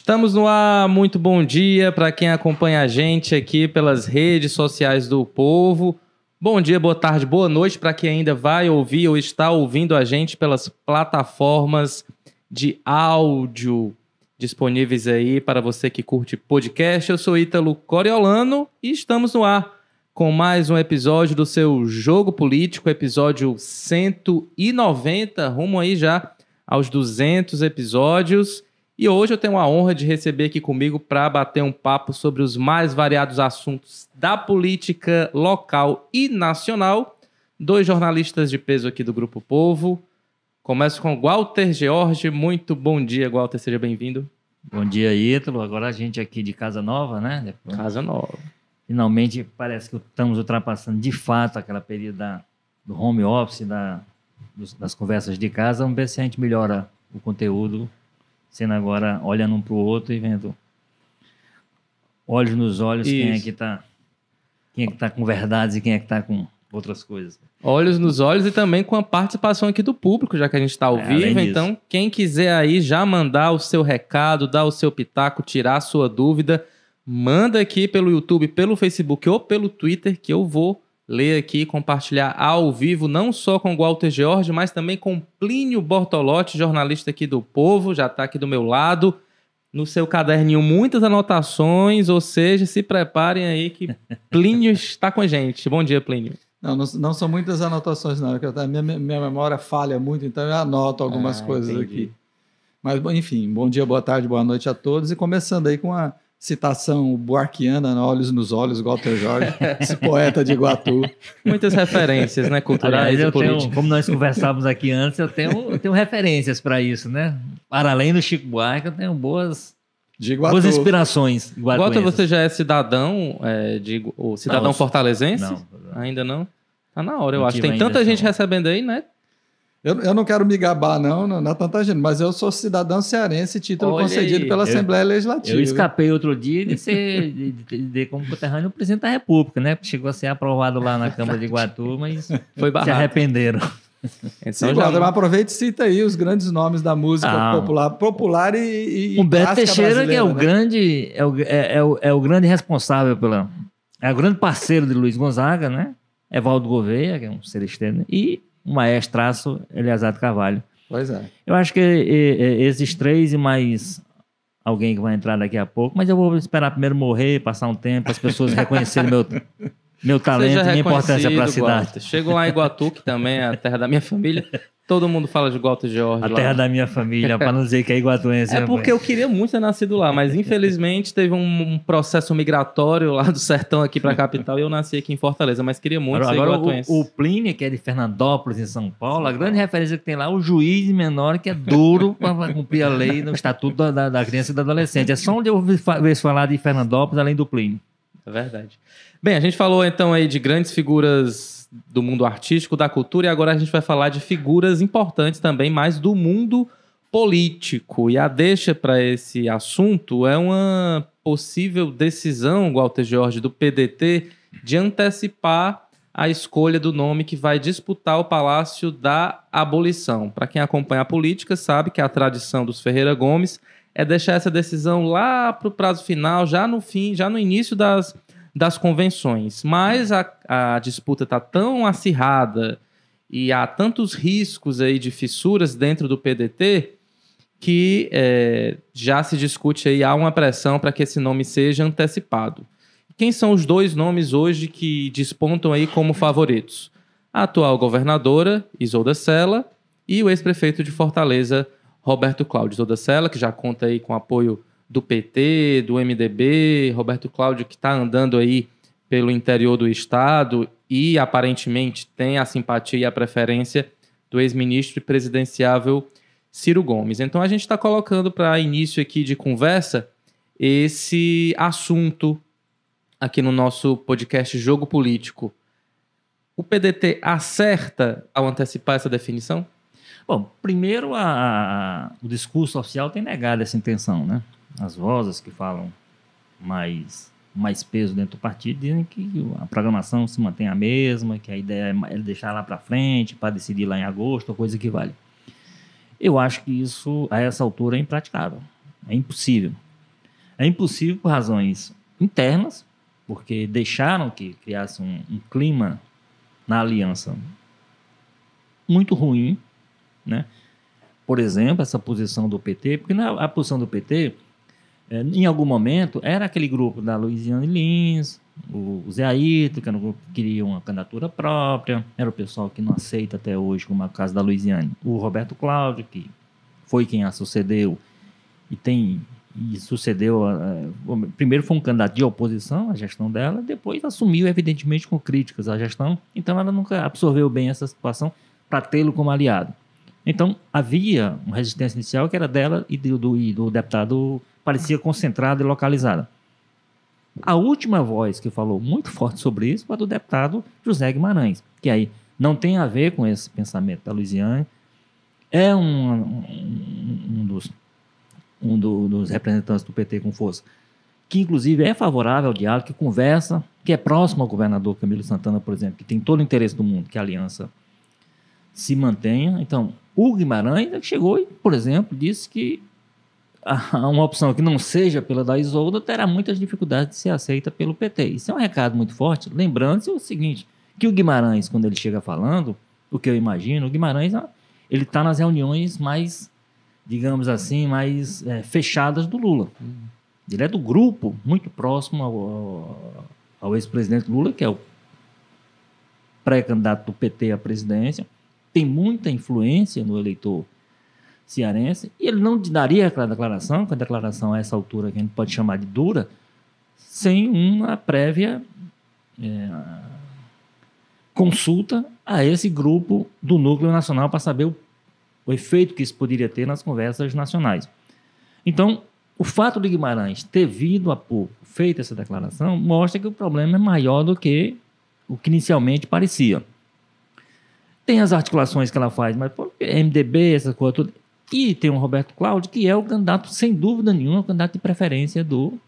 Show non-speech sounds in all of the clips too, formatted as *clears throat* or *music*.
Estamos no ar, muito bom dia para quem acompanha a gente aqui pelas redes sociais do povo. Bom dia, boa tarde, boa noite para quem ainda vai ouvir ou está ouvindo a gente pelas plataformas de áudio disponíveis aí para você que curte podcast. Eu sou Ítalo Coriolano e estamos no ar com mais um episódio do seu Jogo Político, episódio 190, rumo aí já aos 200 episódios. E hoje eu tenho a honra de receber aqui comigo para bater um papo sobre os mais variados assuntos da política local e nacional. Dois jornalistas de peso aqui do Grupo Povo. Começo com Walter George. Muito bom dia, Walter. Seja bem-vindo. Bom dia, Ítalo. Agora a gente aqui de Casa Nova, né? Depois... Casa Nova. Finalmente parece que estamos ultrapassando de fato aquela período da, do home office, da, dos, das conversas de casa. Vamos ver se a gente melhora o conteúdo sendo agora olhando um para o outro e vendo olhos nos olhos Isso. quem é que está quem é que tá com verdades e quem é que está com outras coisas. Olhos nos olhos e também com a participação aqui do público, já que a gente está ao é, vivo. Então, quem quiser aí já mandar o seu recado, dar o seu pitaco, tirar a sua dúvida, manda aqui pelo YouTube, pelo Facebook ou pelo Twitter, que eu vou ler aqui, compartilhar ao vivo, não só com o Walter George, mas também com Plínio Bortolotti, jornalista aqui do Povo, já está aqui do meu lado. No seu caderninho, muitas anotações, ou seja, se preparem aí que *laughs* Plínio está com a gente. Bom dia, Plínio. Não, não, não são muitas anotações, não. A minha, minha memória falha muito, então eu anoto algumas ah, coisas entendi. aqui. Mas, enfim, bom dia, boa tarde, boa noite a todos. E começando aí com a citação buarquiana, olhos nos olhos, Walter Jorge, esse poeta de Iguatu. Muitas referências, né, culturais Aliás, e políticas. Tenho, como nós conversávamos aqui antes, eu tenho, eu tenho referências para isso, né? Para além do Chico Buarque, eu tenho boas de Boas inspirações. Walter, você já é cidadão, é, de, o cidadão não, fortalezense? Não, Ainda não? Tá na hora, eu acho. Tem tanta gente recebendo aí, né? Eu, eu não quero me gabar, não, não, não é tanta gente, mas eu sou cidadão cearense, título Olha concedido aí, pela eu, Assembleia Legislativa. Eu escapei outro dia de ser, de, de, de, como conterrâneo, o presidente da República, né? Chegou a ser aprovado lá na Câmara de Iguatu, mas *laughs* Foi se arrependeram. Então, já... aproveita e cita aí os grandes nomes da música ah, popular, popular e, e Humberto Teixeira que é o né? grande é o, é, é, o, é o grande responsável pela é o grande parceiro de Luiz Gonzaga, né? Evaldo Gouveia, que é um ser externo, e o maestraço Eleazar de Carvalho. Pois é. Eu acho que e, e, esses três e mais alguém que vai entrar daqui a pouco, mas eu vou esperar primeiro morrer, passar um tempo, as pessoas reconhecerem meu, *laughs* meu talento e minha importância para a cidade. Chego lá em Iguatu, que também é a terra da minha família. Todo mundo fala de Walter George. A terra da minha família, para não dizer que é iguatuense. É porque eu queria muito ter nascido lá, mas infelizmente teve um, um processo migratório lá do sertão aqui para a capital e eu nasci aqui em Fortaleza, mas queria muito agora, ser agora iguatuense. O, o Plínio, que é de Fernandópolis, em São Paulo, a grande referência que tem lá é o juiz menor, que é duro *laughs* para cumprir a lei no Estatuto da, da, da, Criança e do Adolescente. É só onde eu ouvi falar de Fernandópolis, além do Plínio. É verdade. Bem, a gente falou então aí de grandes figuras do mundo artístico, da cultura, e agora a gente vai falar de figuras importantes também, mais do mundo político. E a deixa para esse assunto é uma possível decisão, Walter Jorge, do PDT de antecipar a escolha do nome que vai disputar o Palácio da Abolição. Para quem acompanha a política, sabe que a tradição dos Ferreira Gomes é deixar essa decisão lá para o prazo final, já no fim, já no início das das convenções. Mas a, a disputa está tão acirrada e há tantos riscos aí de fissuras dentro do PDT que é, já se discute aí, há uma pressão para que esse nome seja antecipado. Quem são os dois nomes hoje que despontam aí como favoritos? A atual governadora, Isolda Sela, e o ex-prefeito de Fortaleza, Roberto Cláudio. Isolda Sela, que já conta aí com apoio do PT, do MDB, Roberto Cláudio, que está andando aí pelo interior do estado e aparentemente tem a simpatia e a preferência do ex-ministro e presidenciável Ciro Gomes. Então a gente está colocando para início aqui de conversa esse assunto aqui no nosso podcast Jogo Político. O PDT acerta ao antecipar essa definição? Bom, primeiro a, a, o discurso oficial tem negado essa intenção, né? As vozes que falam mais mais peso dentro do partido dizem que a programação se mantém a mesma, que a ideia é deixar lá para frente para decidir lá em agosto, coisa que vale. Eu acho que isso a essa altura é impraticável, é impossível. É impossível por razões internas, porque deixaram que criasse um, um clima na aliança muito ruim, né? Por exemplo, essa posição do PT, porque na, a posição do PT, é, em algum momento, era aquele grupo da Luiziane Lins, o Zé Ayrton, que era um grupo que queria uma candidatura própria, era o pessoal que não aceita até hoje, como a casa da Luiziane. O Roberto Cláudio, que foi quem a sucedeu e tem e sucedeu. Primeiro foi um candidato de oposição à gestão dela, depois assumiu, evidentemente, com críticas à gestão. Então ela nunca absorveu bem essa situação para tê-lo como aliado. Então havia uma resistência inicial que era dela e do, do, e do deputado parecia concentrada e localizada. A última voz que falou muito forte sobre isso foi a do deputado José Guimarães, que aí não tem a ver com esse pensamento da Luiziane, é um, um, um dos, um do, dos representantes do PT com força, que inclusive é favorável ao diálogo, que conversa, que é próximo ao governador Camilo Santana, por exemplo, que tem todo o interesse do mundo que a aliança se mantenha. Então, o Guimarães chegou e, por exemplo, disse que *laughs* uma opção que não seja pela da Isolda terá muitas dificuldades de ser aceita pelo PT. Isso é um recado muito forte. Lembrando-se o seguinte, que o Guimarães, quando ele chega falando, o que eu imagino, o Guimarães ele está nas reuniões mais, digamos assim, mais é, fechadas do Lula. Ele é do grupo muito próximo ao, ao, ao ex-presidente Lula, que é o pré-candidato do PT à presidência, tem muita influência no eleitor cearense, e ele não daria aquela declaração, que a declaração a essa altura que a gente pode chamar de dura, sem uma prévia é, consulta a esse grupo do núcleo nacional para saber o, o, efeito que isso poderia ter nas conversas nacionais. Então, o fato de Guimarães ter vindo a pouco feito essa declaração mostra que o problema é maior do que o que inicialmente parecia. Tem as articulações que ela faz, mas MDB, essa coisa toda. E tem o Roberto Cláudio, que é o candidato, sem dúvida nenhuma, o candidato de preferência do,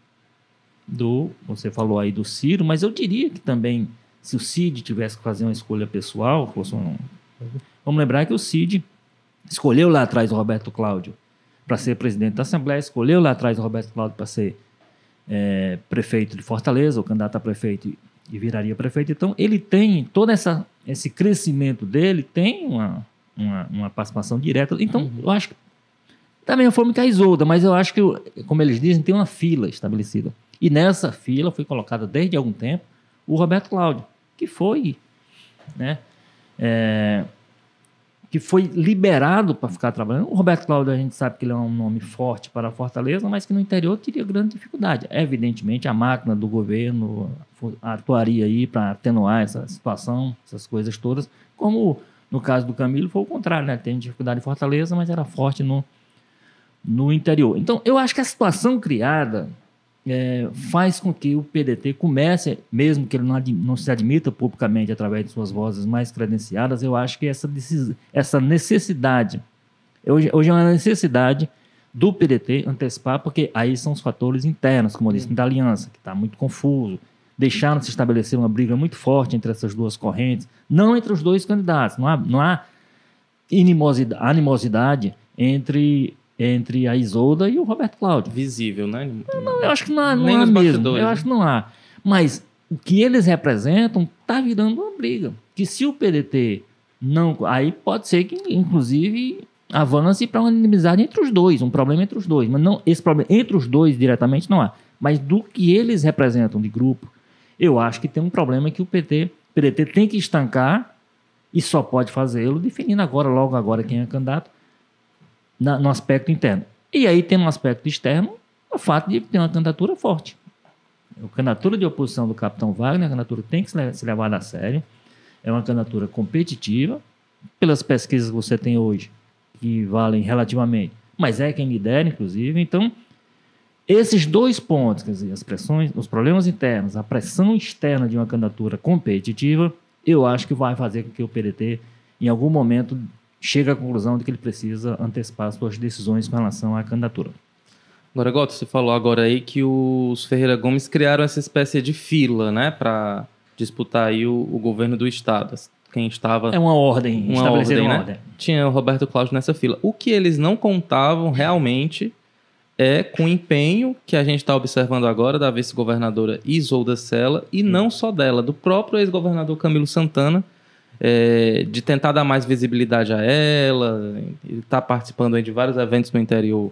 do. Você falou aí do Ciro, mas eu diria que também se o Cid tivesse que fazer uma escolha pessoal, fosse um... vamos lembrar que o Cid escolheu lá atrás o Roberto Cláudio para ser presidente da Assembleia, escolheu lá atrás o Roberto Cláudio para ser é, prefeito de Fortaleza, o candidato a prefeito e viraria prefeito. Então, ele tem todo essa, esse crescimento dele, tem uma, uma, uma participação direta. Então, uhum. eu acho que da mesma forma que a Isolda, mas eu acho que, como eles dizem, tem uma fila estabelecida. E nessa fila foi colocada desde algum tempo o Roberto Cláudio que foi, né, é, que foi liberado para ficar trabalhando. O Roberto Cláudio, a gente sabe que ele é um nome forte para a Fortaleza, mas que no interior teria grande dificuldade. Evidentemente, a máquina do governo atuaria aí para atenuar essa situação, essas coisas todas, como no caso do Camilo foi o contrário, né? Tem dificuldade em Fortaleza, mas era forte no, no interior. Então, eu acho que a situação criada é, faz com que o PDT comece, mesmo que ele não, não, se admita publicamente através de suas vozes mais credenciadas, eu acho que essa, essa necessidade, hoje, hoje é uma necessidade do PDT antecipar, porque aí são os fatores internos, como eu disse, da aliança, que está muito confuso, deixaram se estabelecer uma briga muito forte entre essas duas correntes, não entre os dois candidatos, não há, não há animosidade entre entre a Isolda e o Roberto Cláudio. Visível, né? Não, não, eu acho que não há, não Nem há mesmo. Eu né? acho que não há. Mas o que eles representam está virando uma briga. Que se o PDT não. Aí pode ser que, inclusive, avance para uma inimizade entre os dois, um problema entre os dois. Mas não esse problema entre os dois diretamente não há. Mas do que eles representam de grupo, eu acho que tem um problema que o PT, PDT tem que estancar e só pode fazê-lo definindo agora, logo agora, quem é candidato na, no aspecto interno. E aí tem no aspecto externo o fato de ter uma candidatura forte. A candidatura de oposição do capitão Wagner, a candidatura tem que ser levada a sério. É uma candidatura competitiva, pelas pesquisas que você tem hoje, que valem relativamente, mas é quem lidera, inclusive. Então, esses dois pontos, quer dizer, as pressões, os problemas internos, a pressão externa de uma candidatura competitiva, eu acho que vai fazer com que o PDT, em algum momento, chega à conclusão de que ele precisa antecipar suas decisões com relação à candidatura. Agora, Goto, você falou agora aí que os Ferreira Gomes criaram essa espécie de fila, né, para disputar aí o, o, governo do estado. Quem estava é uma ordem, uma ordem, uma né? ordem. Tinha o Roberto Cláudio nessa fila. O que eles não contavam realmente é com empenho que a gente está observando agora da vice-governadora Isolda Sela, e não só dela, do próprio ex-governador Camilo Santana, é, de tentar dar mais visibilidade a ela, está participando de vários eventos no interior.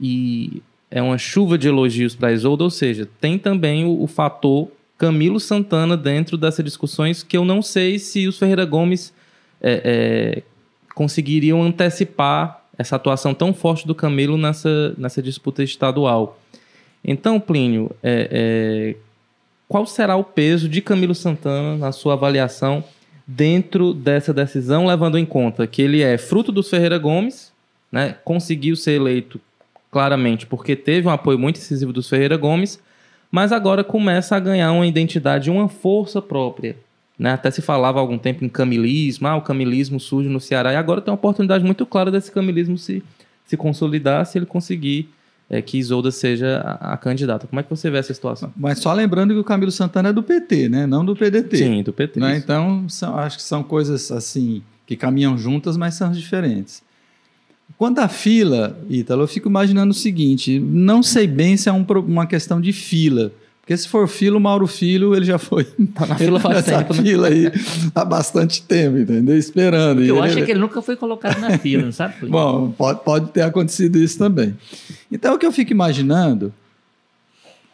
E é uma chuva de elogios para Isolda, ou seja, tem também o, o, fator Camilo Santana dentro dessas discussões que eu não sei se os Ferreira Gomes é, é, conseguiriam antecipar essa atuação tão forte do Camilo nessa, nessa disputa estadual. Então, Plínio, é, é, qual será o peso de Camilo Santana na sua avaliação dentro dessa decisão, levando em conta que ele é fruto dos Ferreira Gomes, né, conseguiu ser eleito claramente porque teve um apoio muito incisivo dos Ferreira Gomes, mas agora começa a ganhar uma identidade, uma força própria. Né? Até se falava há algum tempo em camilismo, ah, o camilismo surge no Ceará, e agora tem uma oportunidade muito clara desse camilismo se, se consolidar, se ele conseguir é, que Isolda seja a, a, candidata. Como é que você vê essa situação? Mas só lembrando que o Camilo Santana é do PT, né? não do PDT. Sim, do PT. Né? Então, são, acho que são coisas assim que caminham juntas, mas são diferentes. Quanto à fila, Ítalo, eu fico imaginando o seguinte: não sei bem se é um, uma questão de fila. Porque se for fila, o Mauro Filho, ele já foi *laughs* tá na fila *laughs* faz tempo, né? fila aí há bastante tempo, entendeu? Esperando. Porque eu ele, acho é que ele nunca foi colocado na fila, não sabe? *laughs* Bom, pode, pode ter acontecido isso também. Então, o que eu fico imaginando,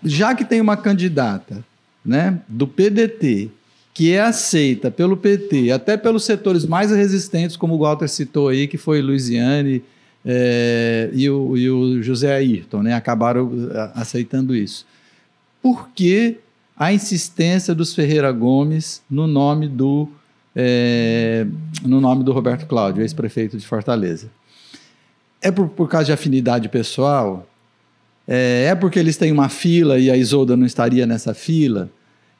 já que tem uma candidata né, do PDT, que é aceita pelo PT, até pelos setores mais resistentes, como o Walter citou aí, que foi Luiziane é, e, o, e o José Ayrton, né, acabaram aceitando isso por que a insistência dos Ferreira Gomes no nome do, é, no nome do Roberto Cláudio, ex-prefeito de Fortaleza. É por, por causa de afinidade pessoal? É, é porque eles têm uma fila e a Isolda não estaria nessa fila?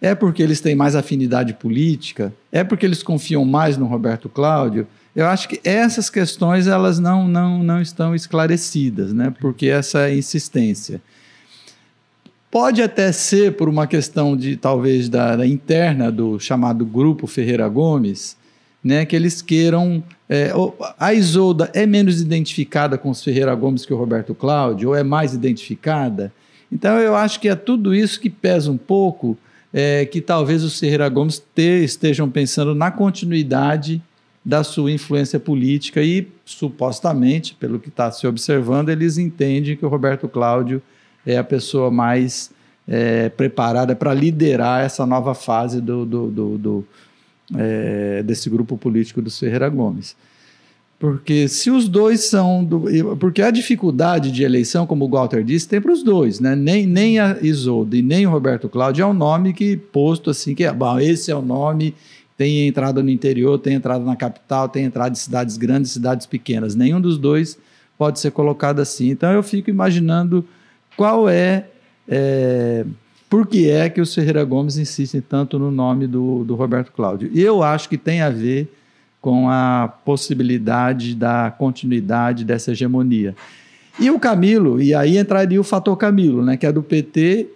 É porque eles têm mais afinidade política? É porque eles confiam mais no Roberto Cláudio? Eu acho que essas questões elas não, não, não estão esclarecidas, né? porque essa insistência. Pode até ser por uma questão de talvez da, da interna do chamado grupo Ferreira Gomes, né, que eles queiram. É, a Isolda é menos identificada com os Ferreira Gomes que o Roberto Cláudio, ou é mais identificada? Então eu acho que é tudo isso que pesa um pouco, é, que talvez os Ferreira Gomes te, estejam pensando na continuidade da sua influência política e supostamente, pelo que está se observando, eles entendem que o Roberto Cláudio é a pessoa mais é, preparada para liderar essa nova fase do, do, do, do é, desse grupo político dos Ferreira Gomes. Porque se os dois são. Do, porque a dificuldade de eleição, como o Walter disse, tem para os dois, né? Nem, nem a Isolda e nem o Roberto Cláudio é um nome que, posto assim, que é bom, esse é o nome, tem entrada no interior, tem entrada na capital, tem entrada em cidades grandes, cidades pequenas. Nenhum dos dois pode ser colocado assim. Então eu fico imaginando qual é, é por que é que os Ferreira Gomes insistem tanto no nome do, do Roberto Cláudio? E eu acho que tem a ver com a possibilidade da continuidade dessa hegemonia. E o Camilo, e aí entraria o fator Camilo, né, que é do PT,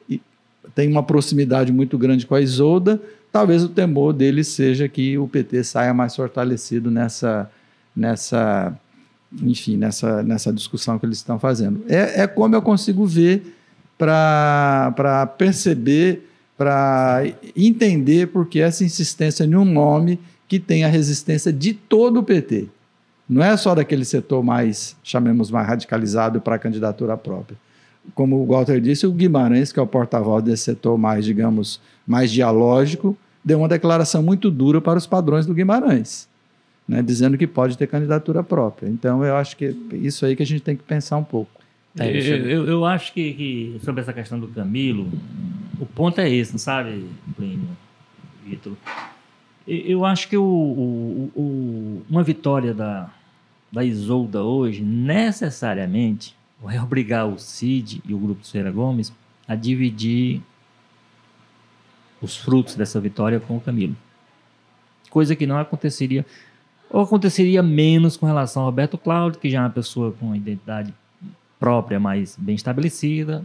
tem uma proximidade muito grande com a Isolda, talvez o temor dele seja que o PT saia mais fortalecido nessa, nessa enfim, nessa, nessa discussão que eles estão fazendo. É, é como eu consigo ver para perceber, para entender porque essa insistência em um nome que tem a resistência de todo o PT. Não é só daquele setor mais, chamemos mais radicalizado para a candidatura própria. Como o Walter disse, o Guimarães, que é o porta-voz desse setor mais, digamos, mais dialógico, deu uma declaração muito dura para os padrões do Guimarães né, dizendo que pode ter candidatura própria. Então, eu acho que é isso aí que a gente tem que pensar um pouco. É, eu, eu, eu, acho que, que, sobre essa questão do Camilo, o ponto é esse, não sabe, Plínio, Vitor? Eu acho que o, o, o, uma vitória da, da Isolda hoje, necessariamente, vai obrigar o Cid e o grupo Serra Gomes a dividir os frutos dessa vitória com o Camilo. Coisa que não aconteceria ou aconteceria menos com relação ao Roberto Cláudio, que já é uma pessoa com uma identidade própria mais bem estabelecida,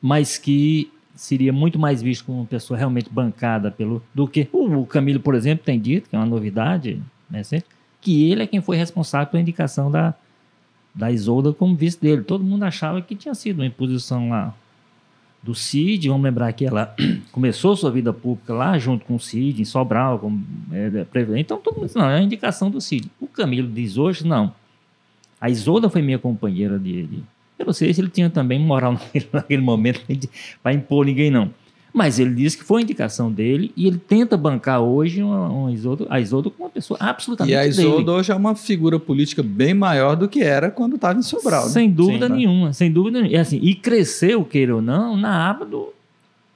mas que seria muito mais visto como uma pessoa realmente bancada pelo do que o Camilo, por exemplo, tem dito, que é uma novidade, né, que ele é quem foi responsável pela indicação da, da Isolda como vice dele. Todo mundo achava que tinha sido uma imposição lá do Cid. Vamos lembrar que ela *clears throat* começou sua vida pública lá junto com o Cid, em Sobral. Como, é, é, então todo mundo não, é a indicação do Cid. O Camilo diz hoje, não. A Isolda foi minha companheira dele. Eu não sei se ele tinha também moral *laughs* naquele momento para impor ninguém, não. Mas ele disse que foi a indicação dele e ele tenta bancar hoje uma, uma Isoldo, a Isoldo como uma pessoa absolutamente E a Isoldo dele. hoje é uma figura política bem maior do que era quando estava em Sobral. né? Sem dúvida Sim, né? nenhuma, sem dúvida nenhuma. E, assim, e cresceu, queira ou não, na aba do,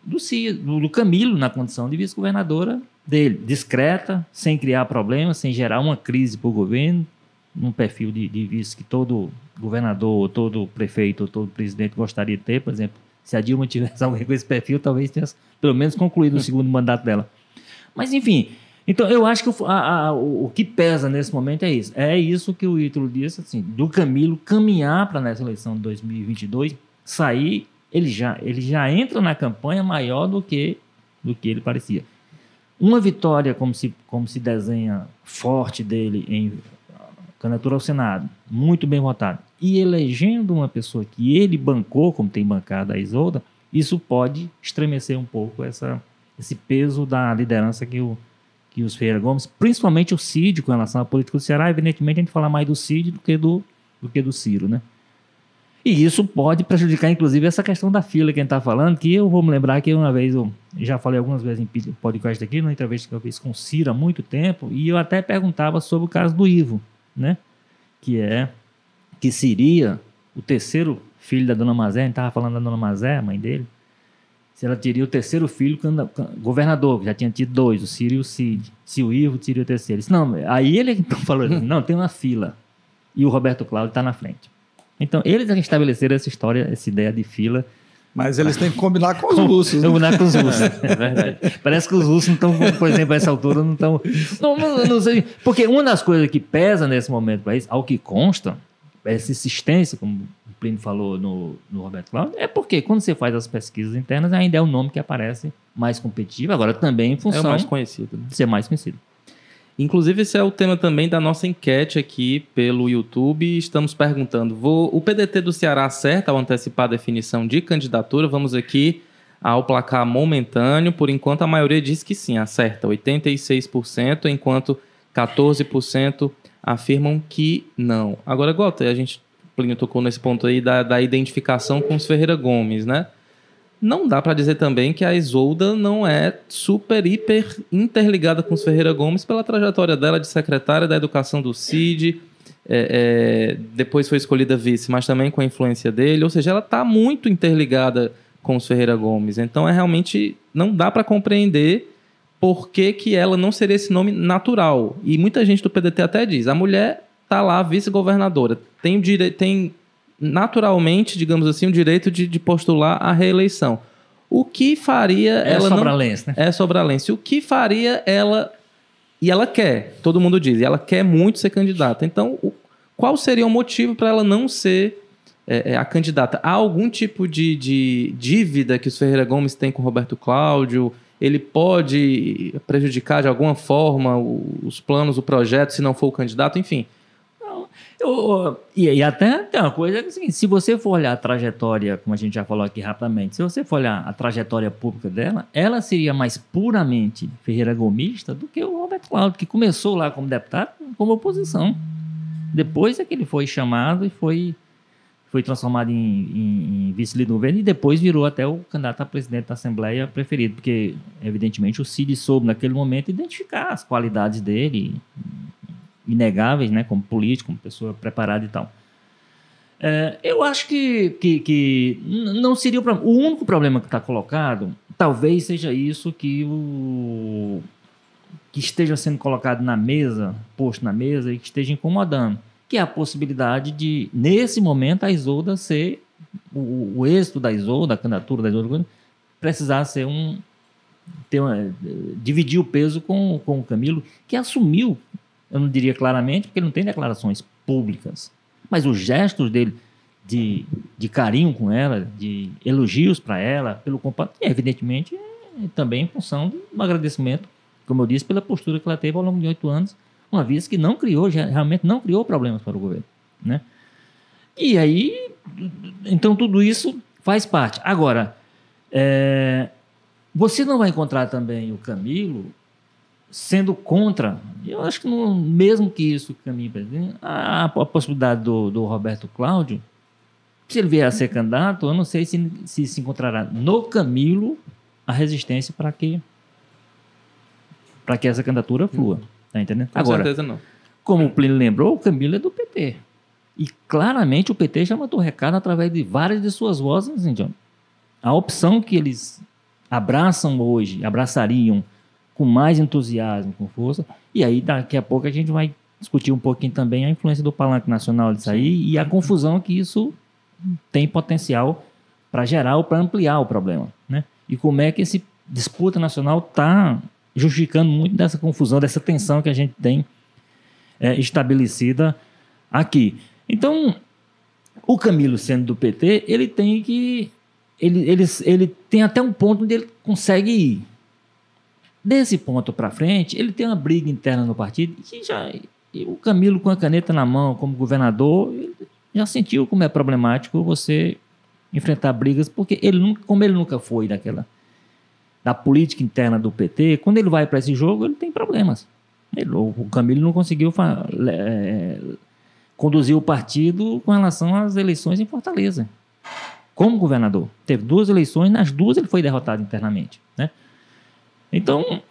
do, do, do Camilo, na condição de vice-governadora dele. Discreta, sem criar problemas, sem gerar uma crise para o governo, num perfil de, de vice que todo governador, ou todo prefeito, ou todo presidente gostaria de ter, por exemplo. Se a Dilma tivesse *laughs* alguém com esse perfil, talvez tivesse pelo menos concluído o segundo mandato dela. Mas, enfim, então eu acho que o, a, a, o que pesa nesse momento é isso. É isso que o Ítalo disse, assim, do Camilo caminhar para nessa eleição de 2022, sair, ele já, ele já entra na campanha maior do que, do que ele parecia. Uma vitória, como se, como se desenha forte dele em candidatura ao Senado, muito bem votado, e elegendo uma pessoa que ele bancou, como tem bancado a Isolda, isso pode estremecer um pouco essa, esse peso da liderança que, o, que os Ferreira Gomes, principalmente o Cid com relação à política do Ceará, evidentemente a gente fala mais do Cid do que do, do, que do Ciro, né? E isso pode prejudicar, inclusive, essa questão da fila que a gente está falando, que eu vou me lembrar que uma vez, eu já falei algumas vezes em podcast aqui, numa entrevista que eu fiz com o Ciro há muito tempo, e eu até perguntava sobre o caso do Ivo, né? Que é que seria o terceiro filho da dona Mazé, a gente estava falando da dona Mazé, a mãe dele, se ela teria o terceiro filho governador, que já tinha tido dois, o Ciro e o Cid. Se o Ivo teria o terceiro. Disse, não, aí ele *laughs* então falou, não, tem uma fila. E o Roberto Cláudio está na frente. Então, eles estabeleceram essa história, essa ideia de fila. Mas eles têm que combinar com os russos. Né? Combinar com os *laughs* russos. é verdade. Parece que os russos não estão, por exemplo, a essa altura, não estão. Não, não, não sei. Porque uma das coisas que pesa nesse momento para isso, ao que consta, essa insistência, como o Plínio falou no, no Roberto Cláudio, é porque quando você faz as pesquisas internas, ainda é o nome que aparece mais competitivo, agora também em função é o mais conhecido, né? de ser mais conhecido. Inclusive, esse é o tema também da nossa enquete aqui pelo YouTube. Estamos perguntando: vou, o PDT do Ceará acerta ao antecipar a definição de candidatura? Vamos aqui ao placar momentâneo. Por enquanto, a maioria diz que sim, acerta, 86%, enquanto 14% afirmam que não. Agora, Gota, a gente Plínio tocou nesse ponto aí da, da identificação com os Ferreira Gomes, né? Não dá para dizer também que a Isolda não é super, hiper interligada com os Ferreira Gomes pela trajetória dela de secretária da Educação do CID, é, é, depois foi escolhida vice, mas também com a influência dele. Ou seja, ela está muito interligada com os Ferreira Gomes. Então, é realmente não dá para compreender por que, que ela não seria esse nome natural. E muita gente do PDT até diz: a mulher está lá vice-governadora, tem, dire... tem naturalmente, digamos assim, o direito de, de postular a reeleição. O que faria é ela sobralense, não... né? É sobralense. O que faria ela... E ela quer, todo mundo diz, e ela quer muito ser candidata. Então, o... qual seria o motivo para ela não ser é, a candidata? Há algum tipo de, de dívida que os Ferreira Gomes têm com Roberto Cláudio? Ele pode prejudicar de alguma forma os planos, o projeto, se não for o candidato? Enfim, eu, e, e, até tem uma coisa que assim, se você for olhar a trajetória, como a gente já falou aqui rapidamente, se você for olhar a trajetória pública dela, ela seria mais puramente Ferreira Gomista do que o Roberto Cláudio, que começou lá como deputado como oposição. Depois é que ele foi chamado e foi, foi transformado em, em, em vice-líder do governo e depois virou até o candidato a presidente da Assembleia preferido, porque, evidentemente, o Cid soube naquele momento identificar as qualidades dele, inegáveis, né, como político, como pessoa preparada e tal. É, eu acho que, que, que, não seria o problema. O único problema que está colocado, talvez seja isso que o que esteja sendo colocado na mesa, posto na mesa e que esteja incomodando, que é a possibilidade de, nesse momento, a Isolda ser o, o êxito da Isolda, a candidatura da Isolda, precisar ser um ter uma, dividir o peso com, com o Camilo, que assumiu eu não diria claramente, porque ele não tem declarações públicas. Mas os gestos dele de, de carinho com ela, de elogios para ela, pelo comportamento, evidentemente, também em função do agradecimento, como eu disse, pela postura que ela teve ao longo de oito anos, uma vez que não criou, realmente não criou problemas para o governo. Né? E aí, então tudo isso faz parte. Agora, é, você não vai encontrar também o Camilo sendo contra. Eu acho que não, mesmo que isso caminhe a, a possibilidade do, do Roberto Cláudio, se ele vier a ser candidato, eu não sei se se, se encontrará no Camilo a resistência para que para que essa candidatura flua. Tá entendendo? Com Agora, certeza não. Como o Plínio lembrou, o Camilo é do PT. E claramente o PT já mandou recado através de várias de suas vozes, John. A opção que eles abraçam hoje, abraçariam com mais entusiasmo, com força, e aí daqui a pouco a gente vai discutir um pouquinho também a influência do palanque nacional disso aí e a confusão que isso tem potencial para gerar ou para ampliar o problema, né? E como é que esse disputa nacional está justificando muito dessa confusão, dessa tensão que a gente tem é, estabelecida aqui. Então, o Camilo sendo do PT, ele tem que. Ele, ele, ele tem até um ponto onde ele consegue ir. Desse ponto para frente, ele tem uma briga interna no partido e já. O Camilo, com a caneta na mão, como governador, já sentiu como é problemático você enfrentar brigas, porque ele como ele nunca foi daquela da política interna do PT, quando ele vai para esse jogo, ele tem problemas. Ele, o Camilo não conseguiu é, conduzir o partido com relação às eleições em Fortaleza, como governador. Teve duas eleições, nas duas ele foi derrotado internamente. Né? Então,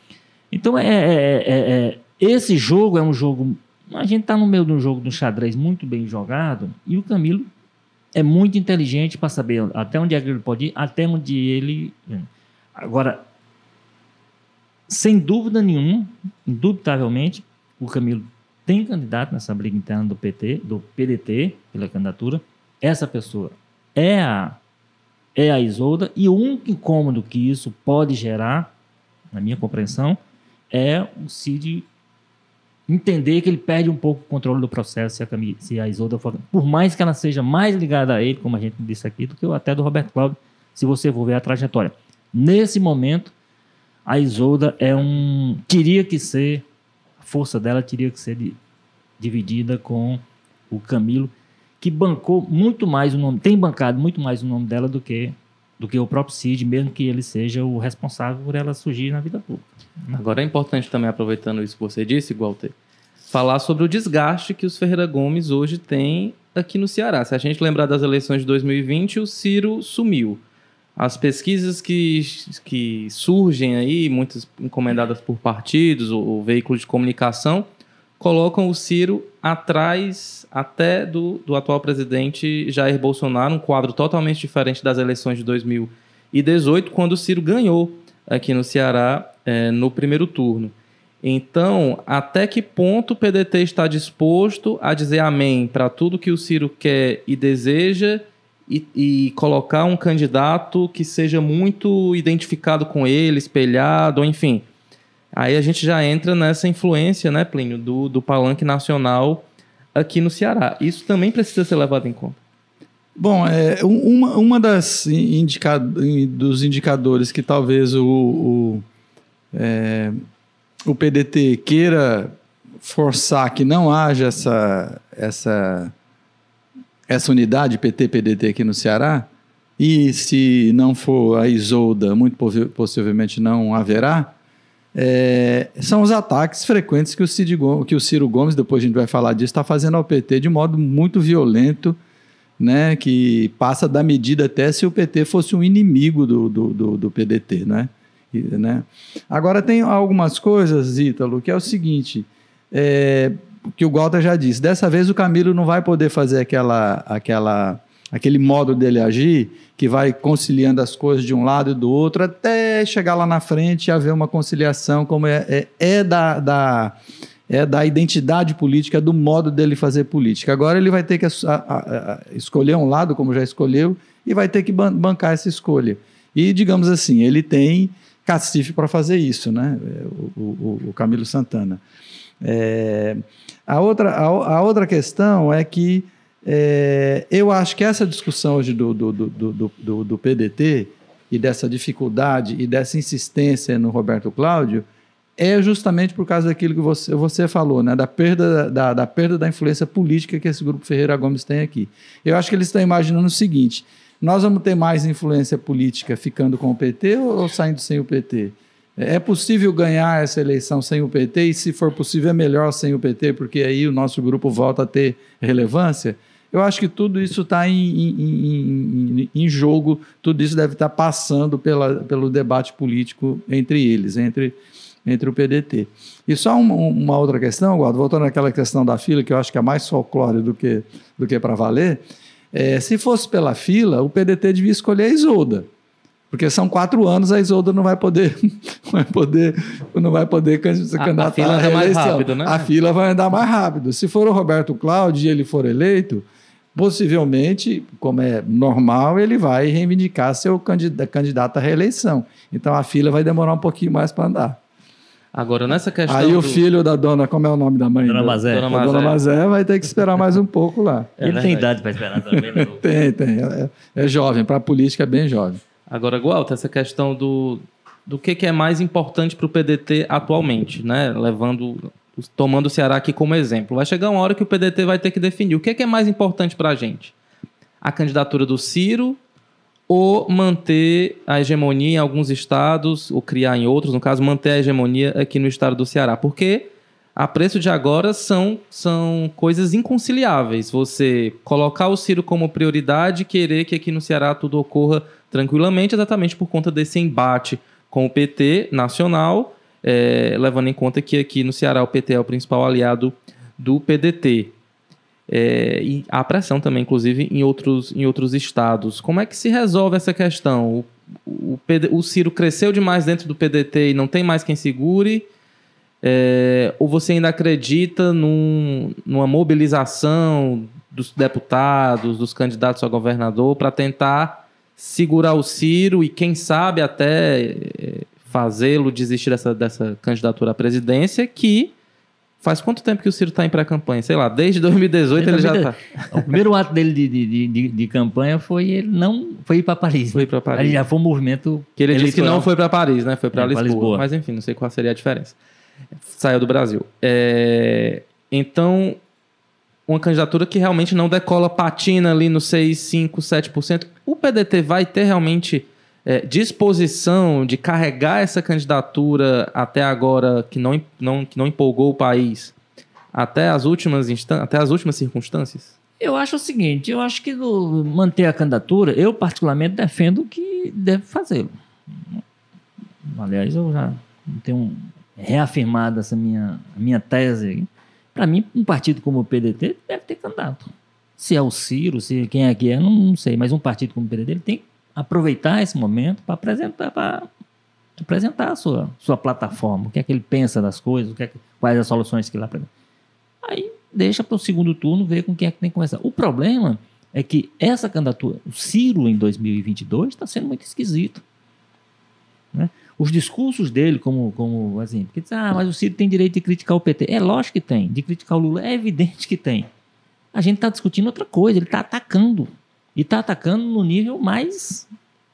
então é, é, é, é esse jogo é um jogo. A gente está no meio de um jogo do xadrez muito bem jogado e o Camilo é muito inteligente para saber até onde é que ele pode ir, até onde ele. Agora, sem dúvida nenhuma, indubitavelmente, o Camilo tem candidato nessa briga interna do PT, do PDT, pela candidatura. Essa pessoa é a, é a Isolda, e o único incômodo que isso pode gerar, na minha compreensão, é o Cid entender que ele perde um pouco o controle do processo se a, se a Isolda for. Por mais que ela seja mais ligada a ele, como a gente disse aqui, do que até do Roberto Cláudio, se você for ver a trajetória. Nesse momento, a Isolda é um. teria que ser. A força dela teria que ser de, dividida com o Camilo, que bancou muito mais o nome, tem bancado muito mais o nome dela do que do que o próprio Cid, mesmo que ele seja o responsável por ela surgir na vida pública. Agora é importante também, aproveitando isso que você disse, Walter, falar sobre o desgaste que os Ferreira Gomes hoje têm aqui no Ceará. Se a gente lembrar das eleições de 2020, o Ciro sumiu. As pesquisas que, que surgem aí, muitas encomendadas por partidos ou, ou veículos de comunicação, colocam o Ciro atrás até do, do atual presidente Jair Bolsonaro, um quadro totalmente diferente das eleições de 2018, quando o Ciro ganhou aqui no Ceará é, no primeiro turno. Então, até que ponto o PDT está disposto a dizer amém para tudo que o Ciro quer e deseja e, e, colocar um candidato que seja muito identificado com ele, espelhado, enfim. Aí a gente já entra nessa influência, né, Plínio, do, do palanque nacional aqui no Ceará. Isso também precisa ser levado em conta. Bom, é, uma, uma das indica, dos indicadores que talvez o, o, é, o PDT queira forçar que não haja essa, essa essa unidade PT-PDT aqui no Ceará, e se não for a Isolda, muito possivelmente não haverá, é, são os ataques frequentes que o, Gomes, que o Ciro Gomes, depois a gente vai falar disso, está fazendo ao PT de modo muito violento, né, que passa da medida até se o PT fosse um inimigo do, do, do, do PDT. Né? E, né? Agora, tem algumas coisas, Ítalo, que é o seguinte: é, que o Walter já disse, dessa vez o Camilo não vai poder fazer aquela, aquela, aquele modo dele agir, que vai conciliando as coisas de um lado e do outro, até chegar lá na frente e haver uma conciliação, como é, é, é da, da, é da identidade política, do modo dele fazer política. Agora ele vai ter que a, a, a, escolher um lado, como já escolheu, e vai ter que bancar essa escolha. E, digamos assim, ele tem cacife para fazer isso, né? o, o, o Camilo Santana. É, a, outra, a, a, outra questão é que é, eu acho que essa discussão hoje do, do, do, do, do PDT e dessa dificuldade e dessa insistência no Roberto Cláudio é justamente por causa daquilo que você, você falou, né? da, perda, da, da perda da influência política que esse grupo Ferreira Gomes tem aqui. Eu acho que eles estão imaginando o seguinte: nós vamos ter mais influência política ficando com o PT ou, ou saindo sem o PT? É possível ganhar essa eleição sem o PT e, se for possível, é melhor sem o PT, porque aí o nosso grupo volta a ter relevância? Eu acho que tudo isso está em, em, em, em, jogo, tudo isso deve estar tá passando pela, pelo debate político entre eles, entre, entre o PDT. E só uma, uma outra questão, Guardo, voltando àquela questão da fila, que eu acho que é mais folclore do que, do que para valer, é, se fosse pela fila, o PDT devia escolher a Isolda. Porque são quatro anos, a Isolda não vai poder, *laughs* vai poder, não vai poder se candidatar a, a fila anda mais rápido, né? A fila vai andar mais rápido. Se for o Roberto Cláudio e ele for eleito, possivelmente, como é normal, ele vai reivindicar seu candidato à reeleição. Então a fila vai demorar um pouquinho mais para andar. Agora, nessa questão. Aí do... o filho da dona, como é o nome da mãe? Dona Mazé. Dona Mazé. Dona Mazé vai ter que esperar mais um pouco lá. *laughs* É Ele tem idade para esperar também, né? *laughs* tem, tem. É, é jovem, para a política é bem jovem. Agora, Gualta, essa questão do, do que, que é mais importante para o PDT atualmente, né? Levando, tomando o Ceará aqui como exemplo. Vai chegar uma hora que o PDT vai ter que definir o que, que é mais importante para a gente. A candidatura do Ciro ou manter a hegemonia em alguns estados, ou criar em outros, no caso, manter a hegemonia aqui no estado do Ceará. Porque a preço de agora são, são coisas inconciliáveis. Você colocar o Ciro como prioridade e querer que aqui no Ceará tudo ocorra tranquilamente, exatamente por conta desse embate com o PT nacional, é, levando em conta que aqui no Ceará o PT é o principal aliado do PDT. É, e há pressão também, inclusive, em outros, em outros estados. Como é que se resolve essa questão? O, o, o Ciro cresceu demais dentro do PDT e não tem mais quem segure? É, ou você ainda acredita num, numa mobilização dos deputados, dos candidatos a governador, para tentar segurar o Ciro e, quem sabe, até é, fazê-lo desistir dessa, dessa candidatura à presidência, que Faz quanto tempo que o Ciro está em pré-campanha? Sei lá, desde *laughs* 2018 ele já está. *laughs* O primeiro ato dele de, de, de, de, campanha foi ele não foi ir para Paris. Foi para Paris. Aí já foi um movimento. Que ele disse que não foi para Paris, né? Foi para é, Lisboa. Lisboa. Mas enfim, não sei qual seria a diferença. Saiu do Brasil. É... Então, uma candidatura que realmente não decola patina ali no 6, 5, 7%. O PDT vai ter realmente é, disposição de carregar essa candidatura até agora que não, não, que não empolgou o país até as últimas até as últimas circunstâncias? Eu acho o seguinte, eu acho que manter a candidatura, eu particularmente defendo que deve fazê-lo. Aliás, eu já tenho reafirmado essa minha, minha tese. Para mim, um partido como o PDT deve ter candidato. Se é o Ciro, se quem é que é, não, não sei, mas um partido como o PDT ele tem aproveitar esse momento para apresentar, para apresentar a sua, sua plataforma, o que é que ele pensa das coisas, o que é que, quais as soluções que ele apresenta. Aí deixa para o segundo turno ver com quem é que tem que conversar. O problema é que essa candidatura, o Ciro em 2022, está sendo muito esquisito. Né? Os discursos dele, como, como assim, porque diz, ah, mas o Ciro tem direito de criticar o PT. É lógico que tem, de criticar o Lula, é evidente que tem. A gente está discutindo outra coisa, ele está atacando e está atacando no nível mais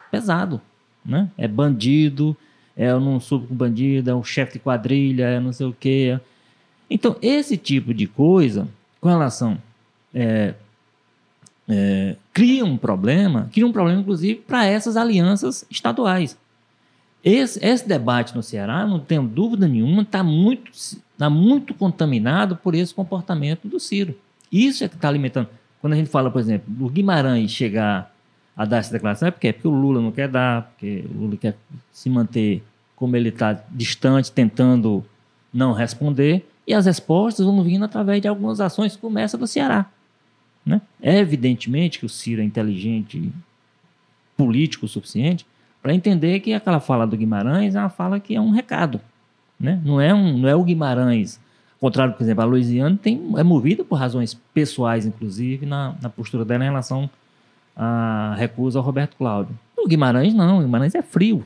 pesado. Né? É bandido, é eu não subo com bandido, é um chefe de quadrilha, é não sei o quê. Então, esse tipo de coisa, com relação. É, é, cria um problema, cria um problema, inclusive, para essas alianças estaduais. Esse, esse, debate no Ceará, não tenho dúvida nenhuma, está muito, tá muito contaminado por esse comportamento do Ciro. Isso é que está alimentando. Quando a gente fala, por exemplo, do Guimarães chegar a dar essa declaração, é porque, é porque o Lula não quer dar, porque o Lula quer se manter como ele está distante, tentando não responder, e as respostas vão vindo através de algumas ações, começa do Ceará. Né? É evidentemente que o Ciro é inteligente, político o suficiente, para entender que aquela fala do Guimarães é uma fala que é um recado. Né? Não, é um, não é o Guimarães contrário, por exemplo, a Louisiana tem, é movida por razões pessoais, inclusive, na, na postura dela em relação à recusa ao Roberto Cláudio. O Guimarães não, o Guimarães é frio.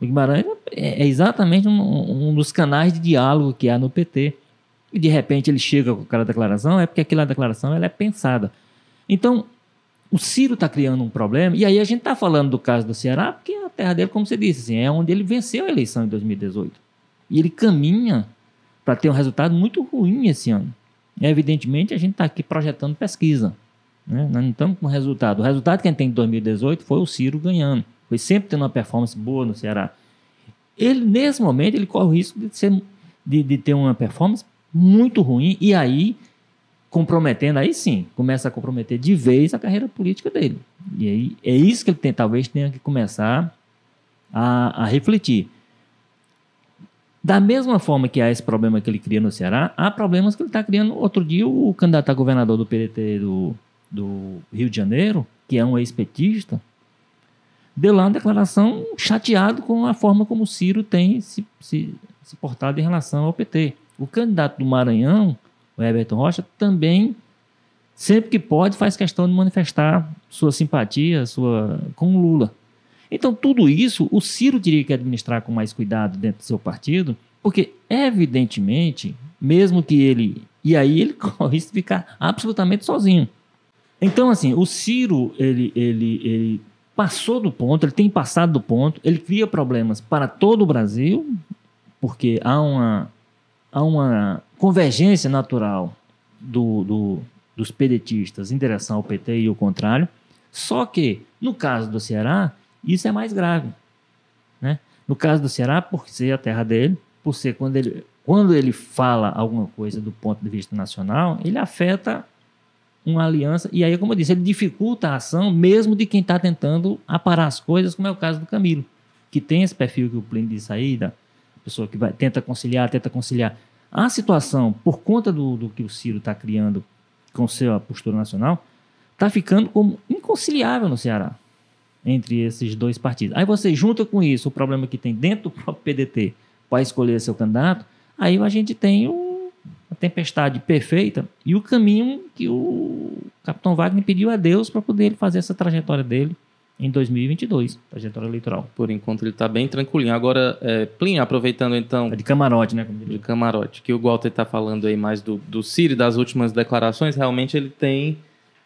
O Guimarães é, é exatamente um, um, dos canais de diálogo que há no PT. E de repente ele chega com aquela declaração, é porque aquela declaração ela é pensada. Então, o Ciro está criando um problema, e aí a gente está falando do caso do Ceará, porque a terra dele, como você disse, assim, é onde ele venceu a eleição em 2018. E ele caminha para ter um resultado muito ruim esse ano. Evidentemente, a gente está aqui projetando pesquisa. Né? Nós não estamos com resultado. O resultado que a gente tem em 2018 foi o Ciro ganhando. Foi sempre tendo uma performance boa no Ceará. Ele, nesse momento, ele corre o risco de, ser, de, de ter uma performance muito ruim e aí comprometendo, aí sim, começa a comprometer de vez a carreira política dele. E aí é isso que ele tem, talvez tenha que começar a, a refletir. Da mesma forma que há esse problema que ele cria no Ceará, há problemas que ele está criando. Outro dia, o candidato a governador do PDT do, do Rio de Janeiro, que é um ex-petista, deu lá uma declaração chateado com a forma como o Ciro tem se, se, se portado em relação ao PT. O candidato do Maranhão, o Everton Rocha, também, sempre que pode, faz questão de manifestar sua simpatia sua, com Lula. Então, tudo isso o Ciro teria que administrar com mais cuidado dentro do seu partido, porque, evidentemente, mesmo que ele. E aí ele *laughs* corre de ficar absolutamente sozinho. Então, assim, o Ciro, ele, ele, ele passou do ponto, ele tem passado do ponto, ele cria problemas para todo o Brasil, porque há uma, há uma convergência natural do, do, dos pedetistas em direção ao PT e o contrário. Só que, no caso do Ceará, isso é mais grave. Né? No caso do Ceará, por ser a terra dele, por ser quando ele, quando ele fala alguma coisa do ponto de vista nacional, ele afeta uma aliança, e aí, como eu disse, ele dificulta a ação mesmo de quem está tentando aparar as coisas, como é o caso do Camilo, que tem esse perfil que o Plínio disse aí, da pessoa que vai, tenta conciliar, tenta conciliar. A situação, por conta do, do que o Ciro está criando com sua postura nacional, está ficando como inconciliável no Ceará entre esses dois partidos. Aí você junta com isso o problema que tem dentro do próprio PDT para escolher seu candidato, aí a gente tem o, a tempestade perfeita e o caminho que o capitão Wagner pediu a Deus para poder fazer essa trajetória dele em 2022, trajetória eleitoral. Por enquanto ele está bem tranquilinho. Agora, é, Plínio, aproveitando então... É de camarote, né? De camarote, que o Walter está falando aí mais do, do Ciro das últimas declarações, realmente ele tem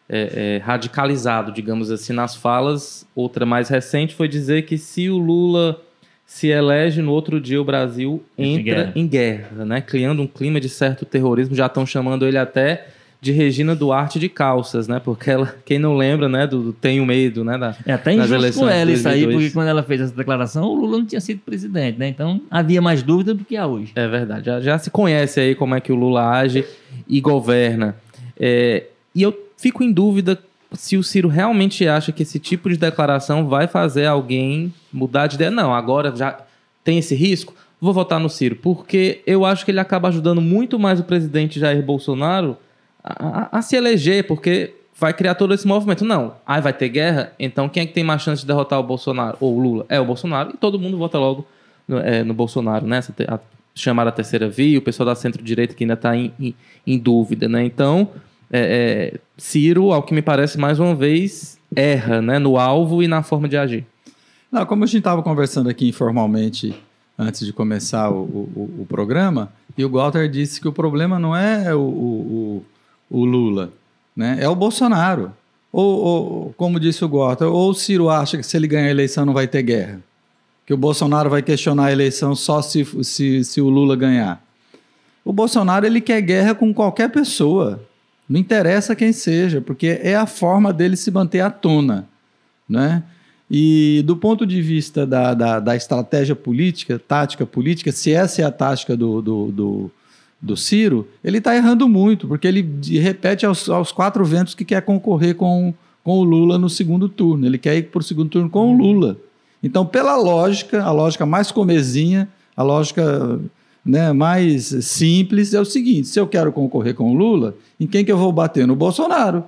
é, é, radicalizado, digamos assim, nas falas. Outra mais recente foi dizer que se o Lula se elege, no outro dia o Brasil entra em guerra, em guerra né? criando um clima de certo terrorismo. Já estão chamando ele até de Regina Duarte de calças, né? Porque ela, quem não lembra, né, do, do Tenho Medo, né? Da, é até injusto com ela isso aí, porque quando ela fez essa declaração, o Lula não tinha sido presidente, né? Então havia mais dúvida do que há hoje. É verdade. Já, já se conhece aí como é que o Lula age e governa. É, e eu fico em dúvida se o Ciro realmente acha que esse tipo de declaração vai fazer alguém mudar de ideia. Não, agora já tem esse risco, vou votar no Ciro, porque eu acho que ele acaba ajudando muito mais o presidente Jair Bolsonaro a, a, se eleger, porque vai criar todo esse movimento. Não, aí vai ter guerra, então quem é que tem mais chance de derrotar o Bolsonaro ou o Lula? É o Bolsonaro e todo mundo vota logo no, é, no Bolsonaro, né? Essa, a, chamar a terceira via, o pessoal da centro-direita que ainda está em, em, em, dúvida, né? Então, é, é, Ciro, ao que me parece, mais uma vez, erra né, no alvo e na forma de agir. Não, como a gente estava conversando aqui informalmente antes de começar o, o, o, programa, e o Walter disse que o problema não é o, o, o Lula, né? é o Bolsonaro. Ou, ou, como disse o Walter, ou o Ciro acha que se ele ganhar a eleição não vai ter guerra. Que o Bolsonaro vai questionar a eleição só se, se, se o Lula ganhar. O Bolsonaro ele quer guerra com qualquer pessoa. Não interessa quem seja, porque é a forma dele se manter à tona. Né? E do ponto de vista da, da, da estratégia política, tática política, se essa é a tática do, do, do, do Ciro, ele está errando muito, porque ele repete aos, aos quatro ventos que quer concorrer com, com o Lula no segundo turno. Ele quer ir para o segundo turno com o Lula. Então, pela lógica, a lógica mais comezinha, a lógica né, mais simples é o seguinte: se eu quero concorrer com o Lula, em quem que eu vou bater? No Bolsonaro,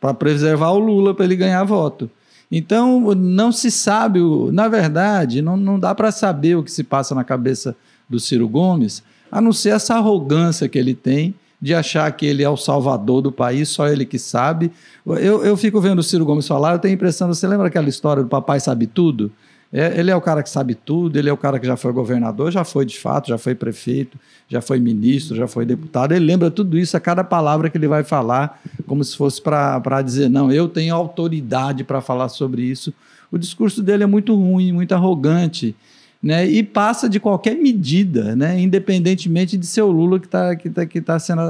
para preservar o Lula, para ele ganhar voto. Então, não se sabe, na verdade, não, não dá para saber o que se passa na cabeça do Ciro Gomes, a não ser essa arrogância que ele tem de achar que ele é o salvador do país, só ele que sabe. Eu, eu fico vendo o Ciro Gomes falar, eu tenho a impressão, você lembra aquela história do papai sabe tudo? É, ele é o cara que sabe tudo, ele é o cara que já foi governador, já foi de fato, já foi prefeito, já foi ministro, já foi deputado. Ele lembra tudo isso a cada palavra que ele vai falar, como se fosse para dizer: não, eu tenho autoridade para falar sobre isso. O discurso dele é muito ruim, muito arrogante. Né, e passa de qualquer medida, né, independentemente de ser o Lula que está que tá, que tá sendo,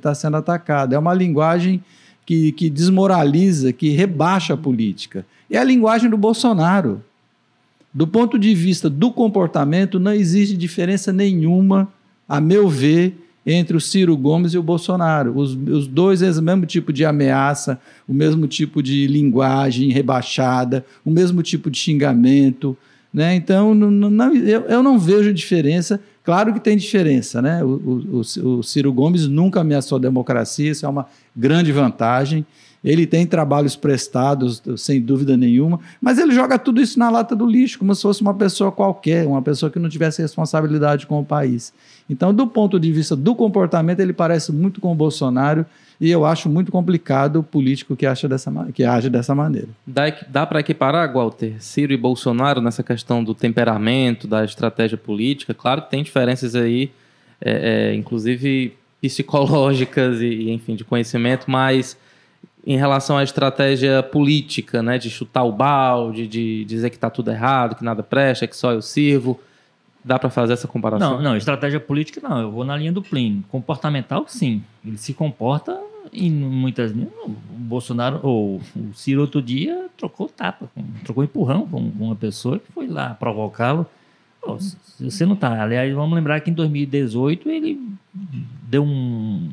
tá sendo atacado. É uma linguagem que, que desmoraliza, que rebaixa a política. É a linguagem do Bolsonaro. Do ponto de vista do comportamento, não existe diferença nenhuma, a meu ver, entre o Ciro Gomes e o Bolsonaro. Os, os dois é o mesmo tipo de ameaça, o mesmo tipo de linguagem rebaixada, o mesmo tipo de xingamento. Né? Então, não, não, eu, eu não vejo diferença. Claro que tem diferença. Né? O, o, o Ciro Gomes nunca ameaçou a democracia, isso é uma grande vantagem. Ele tem trabalhos prestados, sem dúvida nenhuma, mas ele joga tudo isso na lata do lixo, como se fosse uma pessoa qualquer, uma pessoa que não tivesse responsabilidade com o país. Então, do ponto de vista do comportamento, ele parece muito com o Bolsonaro e eu acho muito complicado o político que, acha dessa, que age dessa maneira. Dá, dá para equiparar, Walter, Ciro e Bolsonaro nessa questão do temperamento, da estratégia política? Claro que tem diferenças aí, é, é, inclusive psicológicas e, enfim, de conhecimento, mas em relação à estratégia política, né, de chutar o balde, de dizer que está tudo errado, que nada presta, que só eu sirvo. Dá para fazer essa comparação? Não, não, estratégia política não. Eu vou na linha do Plínio. Comportamental, sim. Ele se comporta em muitas linhas. O Bolsonaro, ou o Ciro, outro dia, trocou tapa, trocou empurrão com uma pessoa que foi lá provocá-lo. Você não está. Aliás, vamos lembrar que em 2018 ele deu um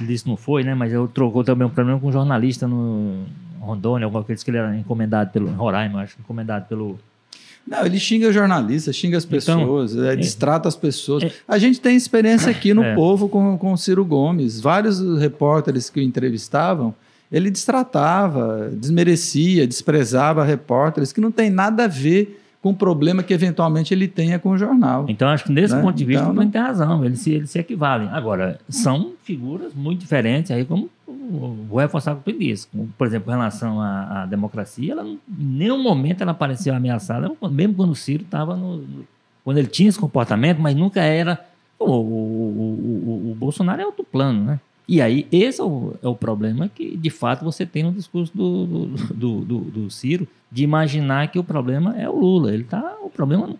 ele disse não foi, né? Mas eu trocou também um problema com um jornalista no Rondônia, alguma coisa que ele era encomendado pelo Roraima, acho, encomendado pelo não, ele xinga jornalistas, xinga as então, pessoas, então, é, distrata as pessoas. É, a gente tem experiência aqui no é. povo com, com o Ciro Gomes. Vários repórteres que o entrevistavam, ele distratava, desmerecia, desprezava repórteres que não tem nada a ver com o problema que eventualmente ele tenha com o jornal. Então, acho que nesse né? ponto de vista, então, não tem razão, eles se, eles se equivalem. Agora, são figuras muito diferentes, aí como vou reforçar com isso. Por exemplo, em relação à, à democracia, ela, em nenhum momento ela pareceu ameaçada, mesmo quando o Ciro estava no, quando ele tinha esse comportamento, mas nunca era. O, o, o, o, Bolsonaro é outro plano, né? E aí, esse é o, é o problema que, de fato, você tem no discurso do, do, do, do, Ciro, de imaginar que o problema é o Lula. Ele tá, o problema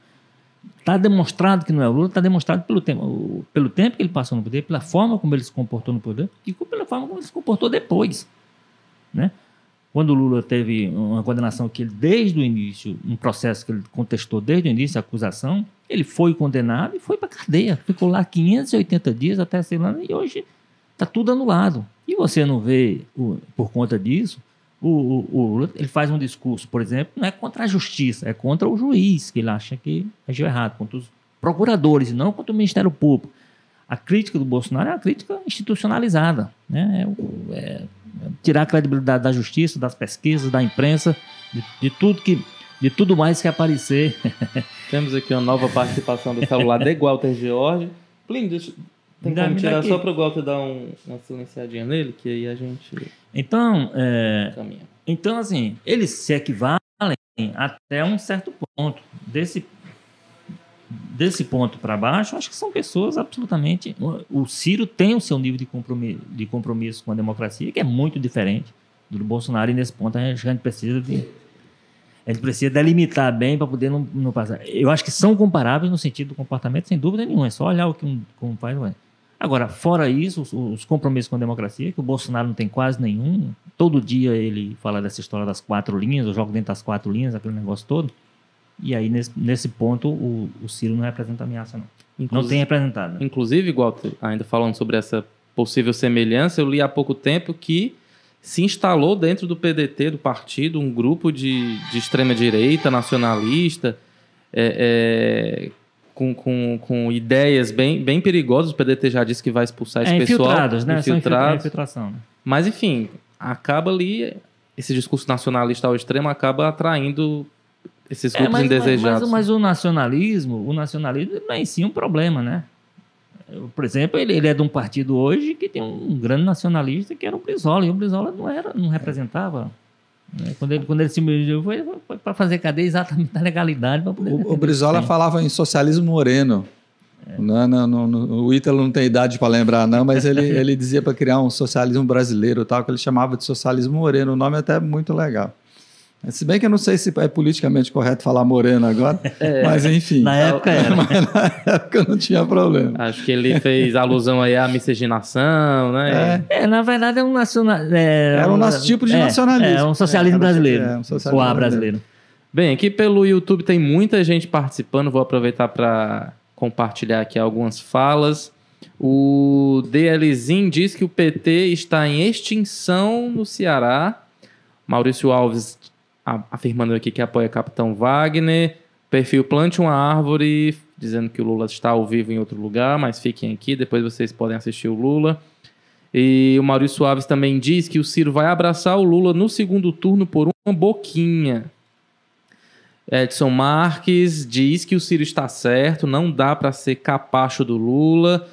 está demonstrado que não é o Lula, está demonstrado pelo tempo, pelo tempo que ele passou no poder, pela forma como ele se comportou no poder e pela forma como ele se comportou depois. Né? Quando o Lula teve uma condenação que ele, desde o início, um processo que ele contestou desde o início, a acusação, ele foi condenado e foi para cadeia. Ficou lá 580 dias até ser lá e hoje Está tudo anulado. E você não vê, por conta disso, o, o, o, ele faz um discurso, por exemplo, não é contra a justiça, é contra o juiz, que ele acha que agiu errado, contra os procuradores, e não contra o Ministério Público. A crítica do Bolsonaro é uma crítica institucionalizada. Né? É, é, tirar a credibilidade da justiça, das pesquisas, da imprensa, de, de tudo que de tudo mais que aparecer. *laughs* Temos aqui uma nova participação do celular de Walter George. Plínio, tem como tirar só para o Walter dar um, uma silenciadinha nele, que aí a gente. Então, é, então assim, eles se equivalem até um certo ponto. Desse, desse ponto para baixo, acho que são pessoas absolutamente. O Ciro tem o seu nível de compromisso, de compromisso com a democracia, que é muito diferente do Bolsonaro, e nesse ponto a gente precisa de. A gente precisa delimitar bem para poder não, não, passar. Eu acho que são comparáveis no sentido do comportamento, sem dúvida nenhuma. É só olhar o que um, um faz. Agora, fora isso, os, os, compromissos com a democracia, que o Bolsonaro não tem quase nenhum. Todo dia ele fala dessa história das quatro linhas, eu jogo dentro das quatro linhas, aquele negócio todo. E aí, nesse, nesse ponto, o, o Ciro não representa ameaça, não. Inclusive, não tem representado. Né? Inclusive, igual ainda falando sobre essa possível semelhança, eu li há pouco tempo que se instalou dentro do PDT, do partido, um grupo de, de extrema-direita, nacionalista, é, é, com, com, com ideias bem, bem perigosas. O PDT já disse que vai expulsar esse é, pessoal. Infiltrados, né? Infiltrados. infiltração, né? Mas, enfim, acaba ali, esse discurso nacionalista ao extremo acaba atraindo esses é, grupos é, mas, indesejados. Mas, mas, o nacionalismo, o nacionalismo é em si um problema, né? Por exemplo, ele, ele é de um partido hoje que tem um grande nacionalista que era o Brizola, e o Brizola não, era, não representava é, quando ele, quando ele se mediu, foi, foi para fazer cadeia exatamente na legalidade. Poder o, o Brizola falava em socialismo moreno. É. Não, não, não, o Ítalo não tem idade para lembrar, não, mas ele, *laughs* ele dizia para criar um socialismo brasileiro, tal, que ele chamava de socialismo moreno. O nome é até muito legal. Se bem que eu não sei se é politicamente correto falar moreno agora, *laughs* é, mas enfim. Na época era. *laughs* Mas na época não tinha problema. Acho que ele fez alusão aí à miscigenação, né? É, é na verdade é um nacional. É, era um nosso tipo de é, nacionalismo. É, um socialismo brasileiro. É, um socialismo o A brasileiro. Bem, aqui pelo YouTube tem muita gente participando, vou aproveitar para compartilhar aqui algumas falas. O DLzinho diz que o PT está em extinção no Ceará. Maurício Alves afirmando aqui que apoia Capitão Wagner. Perfil Plante uma Árvore, dizendo que o Lula está ao vivo em outro lugar, mas fiquem aqui, depois vocês podem assistir o Lula. E o Maurício Alves também diz que o Ciro vai abraçar o Lula no segundo turno por uma boquinha. Edson Marques diz que o Ciro está certo, não dá para ser capacho do Lula.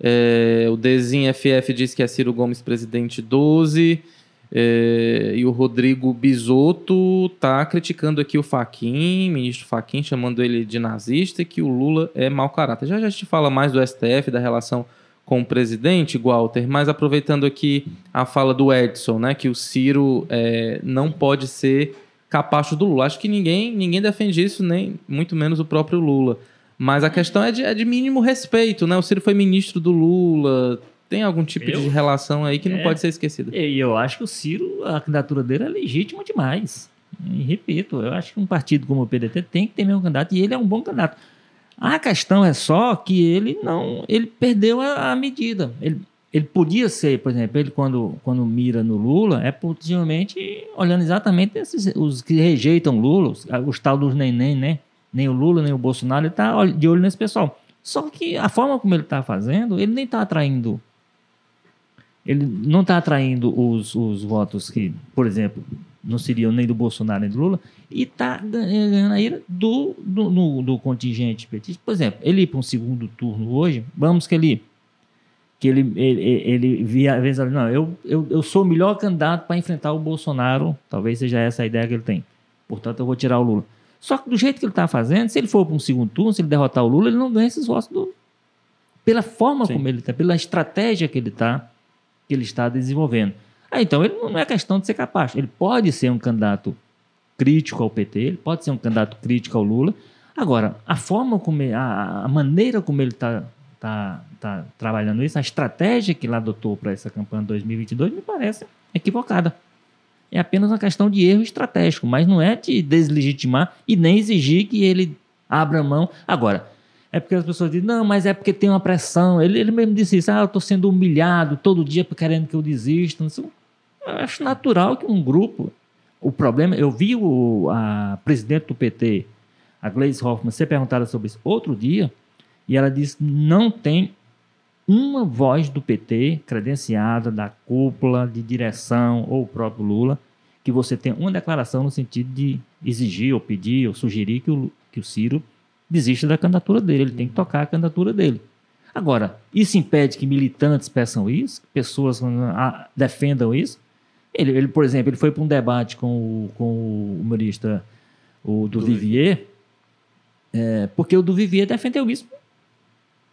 É, o Desim FF diz que é Ciro Gomes presidente 12. É, e o Rodrigo Bisotto está criticando aqui o Faquin, ministro Faquin, chamando ele de nazista e que o Lula é mau caráter. Já já gente fala mais do STF, da relação com o presidente, Walter, mas aproveitando aqui a fala do Edson, né, que o Ciro é, não pode ser capacho do Lula. Acho que ninguém, ninguém defende isso, nem muito menos o próprio Lula. Mas a questão é de, é de mínimo respeito, né? O Ciro foi ministro do Lula, tem algum tipo eu, de relação aí que não é, pode ser esquecida. E eu acho que o Ciro, a candidatura dele é legítima demais. E repito, eu acho que um partido como o PDT tem que ter meu candidato e ele é um bom candidato. A questão é só que ele não, ele perdeu a, a medida. Ele, ele podia ser, por exemplo, ele quando, quando mira no Lula, é possivelmente olhando exatamente esses, os que rejeitam Lula, os, os tal dos neném, né? Nem o Lula, nem o Bolsonaro, ele está de olho nesse pessoal. Só que a forma como ele está fazendo, ele nem está atraindo ele não está atraindo os, os votos que, por exemplo, não seriam nem do Bolsonaro nem do Lula, e está ganhando a ira do, do, no, do contingente petista. Por exemplo, ele ir para um segundo turno hoje, vamos que ele que ele, ele, ele via, vezes, não, eu, eu, eu sou o melhor candidato para enfrentar o Bolsonaro, talvez seja essa a ideia que ele tem. Portanto, eu vou tirar o Lula. Só que do jeito que ele está fazendo, se ele for para um segundo turno, se ele derrotar o Lula, ele não ganha esses votos do, pela forma Sim. como ele está, pela estratégia que ele está que ele está desenvolvendo. Ah, então ele não é questão de ser capaz. Ele pode ser um candidato crítico ao PT, ele pode ser um candidato crítico ao Lula. Agora, a forma como ele, a, a maneira como ele está tá, tá trabalhando isso, a estratégia que ele adotou para essa campanha de 2022 me parece equivocada. É apenas uma questão de erro estratégico, mas não é de deslegitimar e nem exigir que ele abra mão. Agora, é porque as pessoas dizem, não, mas é porque tem uma pressão. Ele, ele mesmo disse isso, ah, eu estou sendo humilhado todo dia querendo que eu desista. Eu acho natural que um grupo. O problema, eu vi o, a presidente do PT, a Gleisi Hoffmann, ser perguntada sobre isso outro dia, e ela disse: não tem uma voz do PT credenciada da cúpula de direção ou o próprio Lula que você tenha uma declaração no sentido de exigir ou pedir ou sugerir que o, que o Ciro desista da candidatura dele, ele tem que tocar a candidatura dele. Agora, isso impede que militantes peçam isso, que pessoas ah, defendam isso? Ele, ele, por exemplo, ele foi para um debate com o, com o humorista o do, do Vivier, é, porque o do Vivier defendeu isso.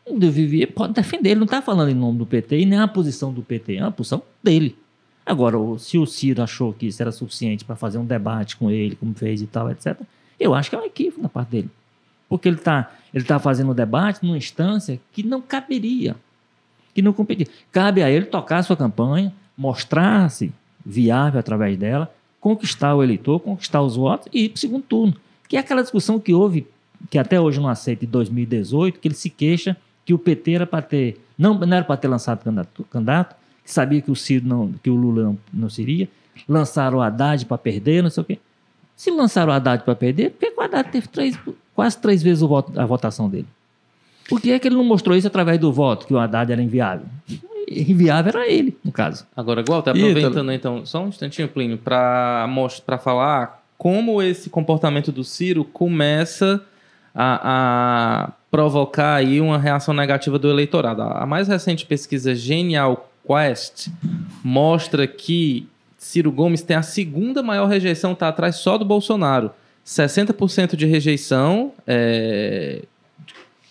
O do Vivier pode defender, ele não está falando em nome do PT e nem a posição do PT, é uma posição dele. Agora, se o Ciro achou que isso era suficiente para fazer um debate com ele, como fez e tal, etc., eu acho que é um equívoco da parte dele. Porque ele está ele tá fazendo um debate numa instância que não caberia, que não competia. Cabe a ele tocar a sua campanha, mostrar-se viável através dela, conquistar o eleitor, conquistar os votos e ir para o segundo turno. Que é aquela discussão que houve, que até hoje não aceita, em 2018, que ele se queixa que o PT era para ter, não, não era para ter lançado candidato, candidato, que sabia que o Ciro não, que o Lula não, não seria, lançaram o Haddad para perder, não sei o quê. Se lançaram o Haddad para perder, por que o Haddad teve três, quase três vezes o voto, a votação dele? Por que é que ele não mostrou isso através do voto, que o Haddad era inviável? Inviável era ele, no caso. Agora, Walter, aproveitando então, só um instantinho, Plínio, para falar como esse comportamento do Ciro começa a, a, provocar aí uma reação negativa do eleitorado. A mais recente pesquisa Genial Quest mostra que Ciro Gomes tem a segunda maior rejeição, está atrás só do Bolsonaro. 60% de rejeição é,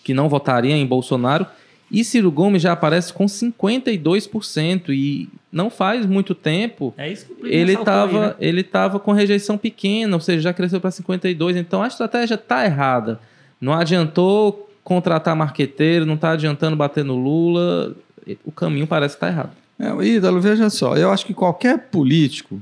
que não votaria em Bolsonaro. E Ciro Gomes já aparece com 52%. E não faz muito tempo, É isso que ele estava né? ele tava com rejeição pequena, ou seja, já cresceu para 52. Então a estratégia está errada. Não adiantou contratar marqueteiro, não está adiantando bater no Lula. O caminho parece que está errado. É, Ídalo, veja só, eu acho que qualquer político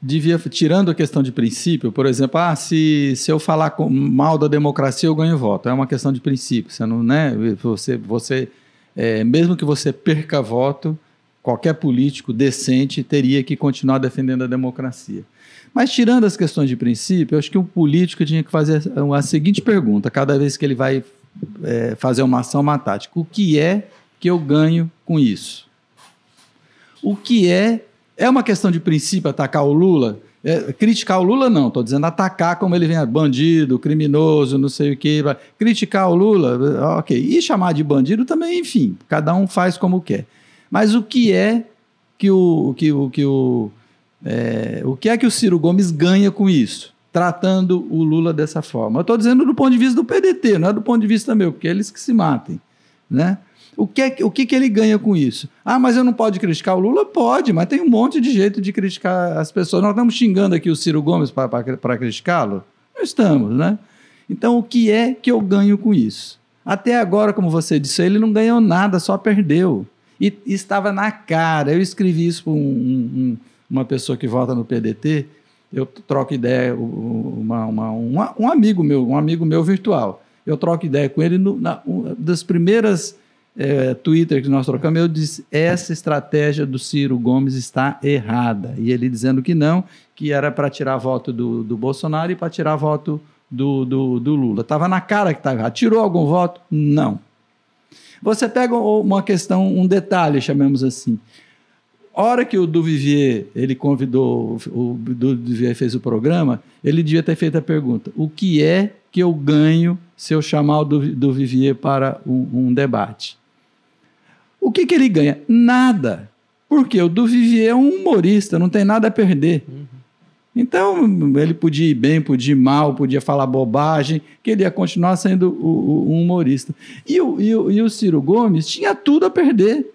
devia, tirando a questão de princípio, por exemplo, ah, se, se eu falar mal da democracia, eu ganho voto. É uma questão de princípio. Você não, né? Você, você é, mesmo que você perca voto, qualquer político decente teria que continuar defendendo a democracia. Mas tirando as questões de princípio, eu acho que um político tinha que fazer a seguinte pergunta cada vez que ele vai é, fazer uma ação, uma tática: o que é que eu ganho com isso? O que é. É uma questão de princípio atacar o Lula? É, criticar o Lula, não, estou dizendo atacar como ele vem, bandido, criminoso, não sei o quê. Criticar o Lula, ok. E chamar de bandido também, enfim, cada um faz como quer. Mas o que é que o. Que o, que o, é, o que é que o Ciro Gomes ganha com isso? Tratando o Lula dessa forma. Eu estou dizendo do ponto de vista do PDT, não é do ponto de vista meu, porque é eles que se matem. Né? O, que, é que- o que, que ele ganha com isso? Ah, mas eu não pode criticar o Lula? Pode, mas tem um monte de jeito de criticar as pessoas. Nós estamos xingando aqui o Ciro Gomes para criticá-lo? Não estamos, né? Então, o que é que eu ganho com isso? Até agora, como você disse, ele não ganhou nada, só perdeu. E, estava na cara. Eu escrevi isso para um- um- uma pessoa que vota no PDT. Eu troco ideia, uma, uma- uma- um amigo meu, um amigo meu virtual. Eu troco ideia com ele no, na, um, das primeiras é, Twitter que nós trocamos, eu disse: essa estratégia do Ciro Gomes está errada. E ele dizendo que não, que era para tirar voto do, do Bolsonaro e para tirar voto do, do, do Lula. Estava na cara que estava errado. Tirou algum voto? Não. Você pega uma questão, um detalhe, chamemos assim. Hora que o Duvivier, ele convidou, o Duvivier fez o programa, ele devia ter feito a pergunta: o que é que eu ganho se eu chamar o Duvivier para um, um debate? O que, que ele ganha? Nada. Porque o Duvivier é um humorista, não tem nada a perder. Então, ele podia ir bem, podia ir mal, podia falar bobagem, que ele ia continuar sendo o, o, um humorista. E o, e, o, e o Ciro Gomes tinha tudo a perder.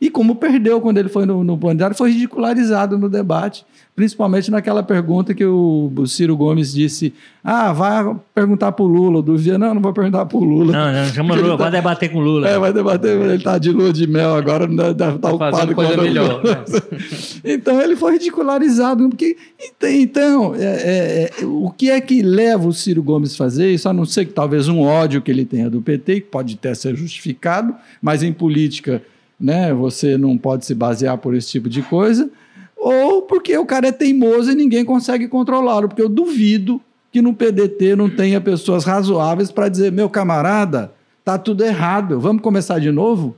E como perdeu quando ele foi no, no foi ridicularizado no debate, principalmente naquela pergunta que o, o Ciro Gomes disse: Ah, vai perguntar para o Lula. O Duvia, não, não vou perguntar para o Lula. Não, não, chama o Lula, vai debater com o Lula. É, vai debater, ele está de lua de mel agora, deve estar tá ocupado coisa com melhor. né? *laughs* então ele foi ridicularizado. Porque, então, é, é, o que é que leva o Ciro Gomes a fazer isso? A não ser que talvez um ódio que ele tenha do PT, que pode até ser justificado, mas em política né, você não pode se basear por esse tipo de coisa, ou porque o cara é teimoso e ninguém consegue controlá-lo, porque eu duvido que no PDT não tenha pessoas razoáveis para dizer, meu camarada, tá tudo errado, vamos começar de novo?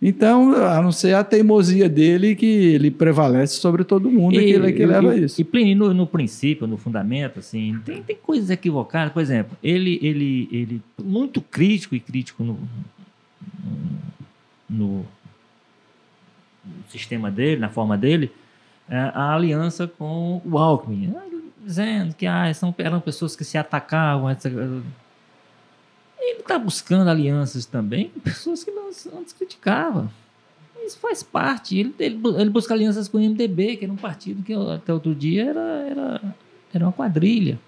Então, a não ser a teimosia dele que ele prevalece sobre todo mundo, e, que, que leva e, isso. E Plínio, no, no, princípio, no fundamento, assim, tem, tem coisas equivocadas. Por exemplo, ele, ele, ele muito crítico e crítico no, no, sistema dele, na forma dele, é, a aliança com o Alckmin, dizendo que ah, são, eram pessoas que se atacavam, etc. Ele está buscando alianças também com pessoas que nós antes criticavam. Isso faz parte. Ele, ele, ele, busca alianças com o MDB, que era um partido que até outro dia era, era, era uma quadrilha.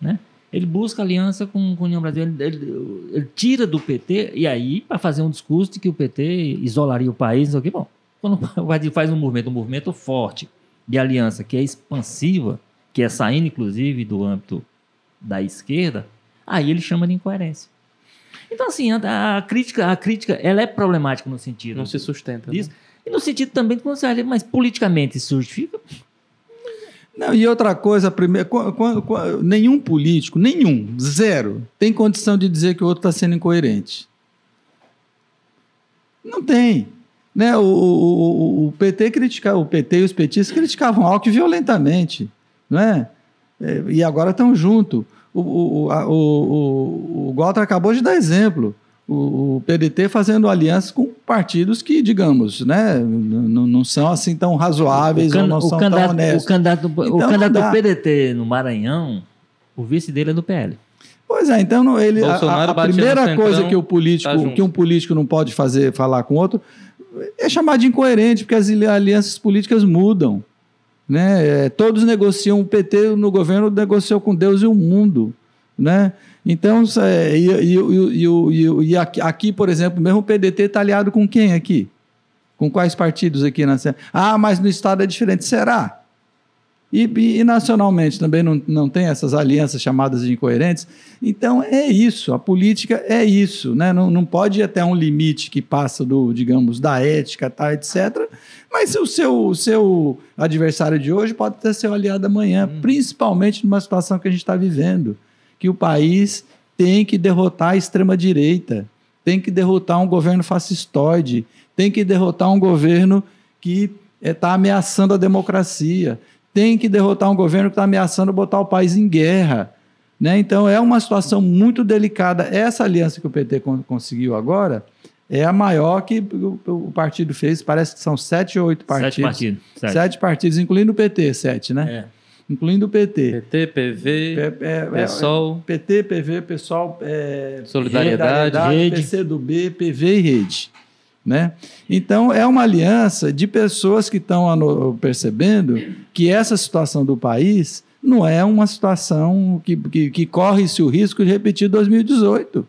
Né? Ele busca aliança com, com a União Brasil. Ele, ele, ele, tira do PT, e aí, para fazer um discurso de que o PT isolaria o país, não sei o que. Bom, quando *laughs* faz um movimento, um movimento forte de aliança que é expansiva, que é saindo, inclusive, do âmbito da esquerda, aí ele chama de incoerência. Então, assim, a, a, crítica, a crítica, ela é problemática no sentido. Não se sustenta. Disso. Né? E no sentido também de quando você olha, mas politicamente isso justifica? Não, e outra coisa, primeiro, nenhum político, nenhum, zero, tem condição de dizer que o outro está sendo incoerente. Não tem. Né? O, o, o, PT criticava, o PT e os petistas criticavam Alckmin violentamente, não é? E agora estão juntos. O, o, o, o, o acabou de dar exemplo. O, o PDT fazendo aliança com partidos que, digamos, né, não, não são assim tão razoáveis can, ou não são candidato, tão honestos. O candidato, então, o candidato do PDT no Maranhão, o vice dele é do PL. Pois é, então ele, a, a, a primeira coisa que, o político, tá que um político não pode fazer, falar com outro, é chamado de incoerente, porque as alianças políticas mudam. Né? É, todos negociam, o PT no governo negociou com Deus e o mundo. Né? Então, é, e, e, e, aqui, por exemplo, mesmo o PDT está aliado com quem aqui? Com quais partidos aqui na Ah, mas no Estado é diferente. Será? E, e, nacionalmente também não, não tem essas alianças chamadas de incoerentes. Então é isso, a política é isso, né? não, não pode ir até um limite que passa do, digamos, da ética, tá, etc. Mas o seu, o seu adversário de hoje pode ter seu aliado amanhã, hum. principalmente numa situação que a gente está vivendo, que o país tem que derrotar a extrema-direita, tem que derrotar um governo fascistoide, tem que derrotar um governo que está eh, ameaçando a democracia tem que derrotar um governo que está ameaçando botar o país em guerra. Né? Então é uma situação muito delicada. Essa aliança que o PT conseguiu agora é a maior que o, partido fez. Parece que são sete ou oito partidos. Sete partidos. Sete, sete partidos, incluindo o PT, sete, né? É. Incluindo o PT. PT, PV, P, é, PSOL. É, PT, PV, PSOL, é, Solidariedade, Rede, PCdoB, PV e Rede. Né? Então, é uma aliança de pessoas que estão percebendo que essa situação do país não é uma situação que, que, que corre-se o risco de repetir 2018.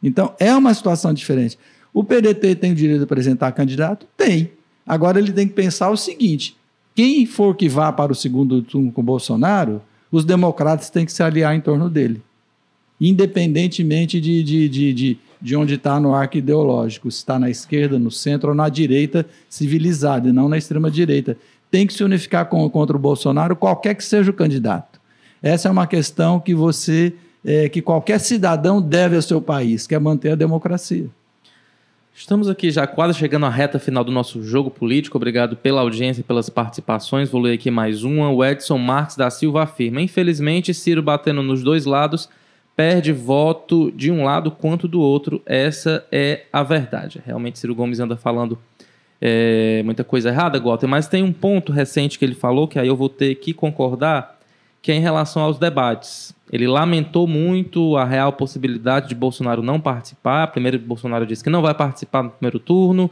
Então, é uma situação diferente. O PDT tem o direito de apresentar candidato? Tem. Agora, ele tem que pensar o seguinte: quem for que vá para o segundo turno com Bolsonaro, os democratas têm que se aliar em torno dele. Independentemente de, de, de, de de onde está no arco ideológico, se está na esquerda, no centro ou na direita civilizada, e não na extrema-direita. Tem que se unificar com, contra o Bolsonaro, qualquer que seja o candidato. Essa é uma questão que você, é, que qualquer cidadão deve ao seu país, que é manter a democracia. Estamos aqui já quase chegando à reta final do nosso jogo político. Obrigado pela audiência e pelas participações. Vou ler aqui mais uma. O Edson Marques da Silva afirma: Infelizmente, Ciro batendo nos dois lados perde voto de um lado quanto do outro. Essa é a verdade. Realmente, Ciro Gomes anda falando é, muita coisa errada, Walter, mas tem um ponto recente que ele falou, que aí eu vou ter que concordar, que é em relação aos debates. Ele lamentou muito a real possibilidade de Bolsonaro não participar. Primeiro, Bolsonaro disse que não vai participar no primeiro turno,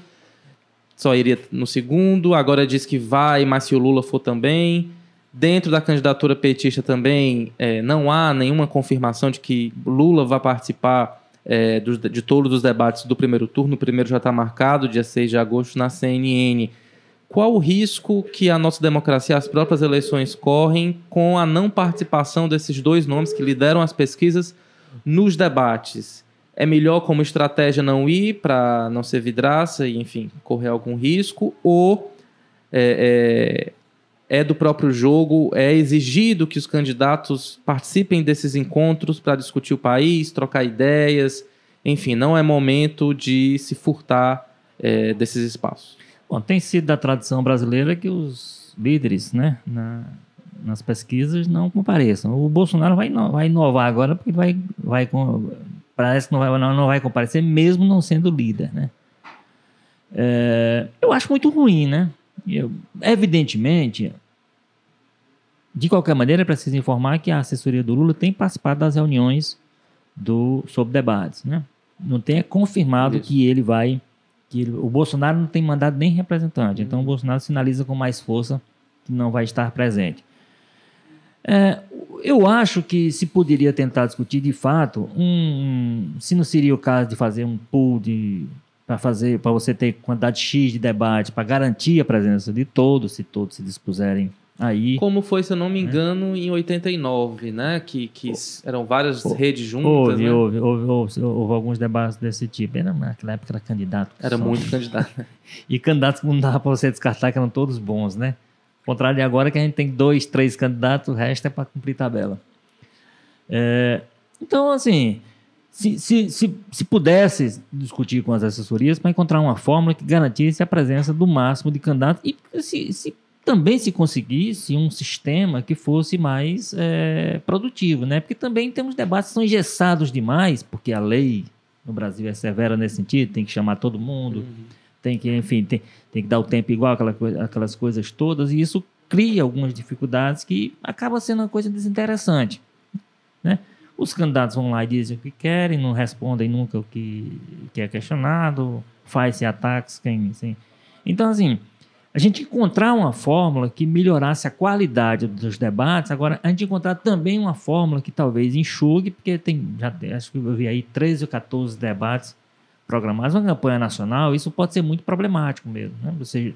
só iria no segundo. Agora diz que vai, mas se o Lula for também. Dentro da candidatura petista também é, não há nenhuma confirmação de que Lula vai participar é, de todos os debates do primeiro turno. O primeiro já está marcado, dia 6 de agosto, na CNN. Qual o risco que a nossa democracia, as próprias eleições, correm com a não participação desses dois nomes que lideram as pesquisas nos debates? É melhor como estratégia não ir para não ser vidraça e, enfim, correr algum risco? Ou é, é, é do próprio jogo, é exigido que os candidatos participem desses encontros para discutir o país, trocar ideias, enfim, não é momento de se furtar é, desses espaços. Bom, tem sido da tradição brasileira que os líderes, né, na, nas pesquisas não compareçam. O Bolsonaro vai, vai inovar agora porque vai, vai parece que não vai, não, vai comparecer mesmo não sendo líder, né? É, eu acho muito ruim, né? Eu, evidentemente, de qualquer maneira, é preciso informar que a assessoria do Lula tem participado das reuniões do, sobre debates. Né? Não tem confirmado Isso. que ele vai. Que ele, o Bolsonaro não tem mandado nem representante. Então, o Bolsonaro sinaliza com mais força que não vai estar presente. É, eu acho que se poderia tentar discutir de fato um, se não seria o caso de fazer um pool de para fazer, para você ter quantidade X de debate, para garantir a presença de todos, se todos se dispuserem aí. Como foi, se eu não me né? engano, é. em 89, né? Que, que eram várias redes juntas. Houve, né? houve, houve, houve, houve, alguns debates desse tipo. Era, naquela época era candidato. Era só. muito candidato. *laughs* e candidatos que não dava para você descartar, que eram todos bons, né? Ao contrário de agora, que a gente tem dois, três candidatos, o resto é para cumprir tabela. É, então, assim, se, se, se, se pudesse discutir com as assessorias para encontrar uma fórmula que garantisse a presença do máximo de candidatos e se, se também se conseguisse um sistema que fosse mais é, produtivo, né? Porque também temos debates que são engessados demais, porque a lei no Brasil é severa nesse sentido, tem que chamar todo mundo, uhum. tem que, enfim, tem, tem que dar o tempo igual, aquela, aquelas coisas todas, e isso cria algumas dificuldades que acaba sendo uma coisa desinteressante, né? Os candidatos vão lá e dizem o que querem, não respondem nunca o que, que é questionado, faz-se ataques, quem. Assim. Então, assim, a gente encontrar uma fórmula que melhorasse a qualidade dos debates, agora a gente encontrar também uma fórmula que talvez enxugue, porque tem, já acho que eu vi aí 13 ou 14 debates programados, uma campanha nacional, isso pode ser muito problemático mesmo, né? Você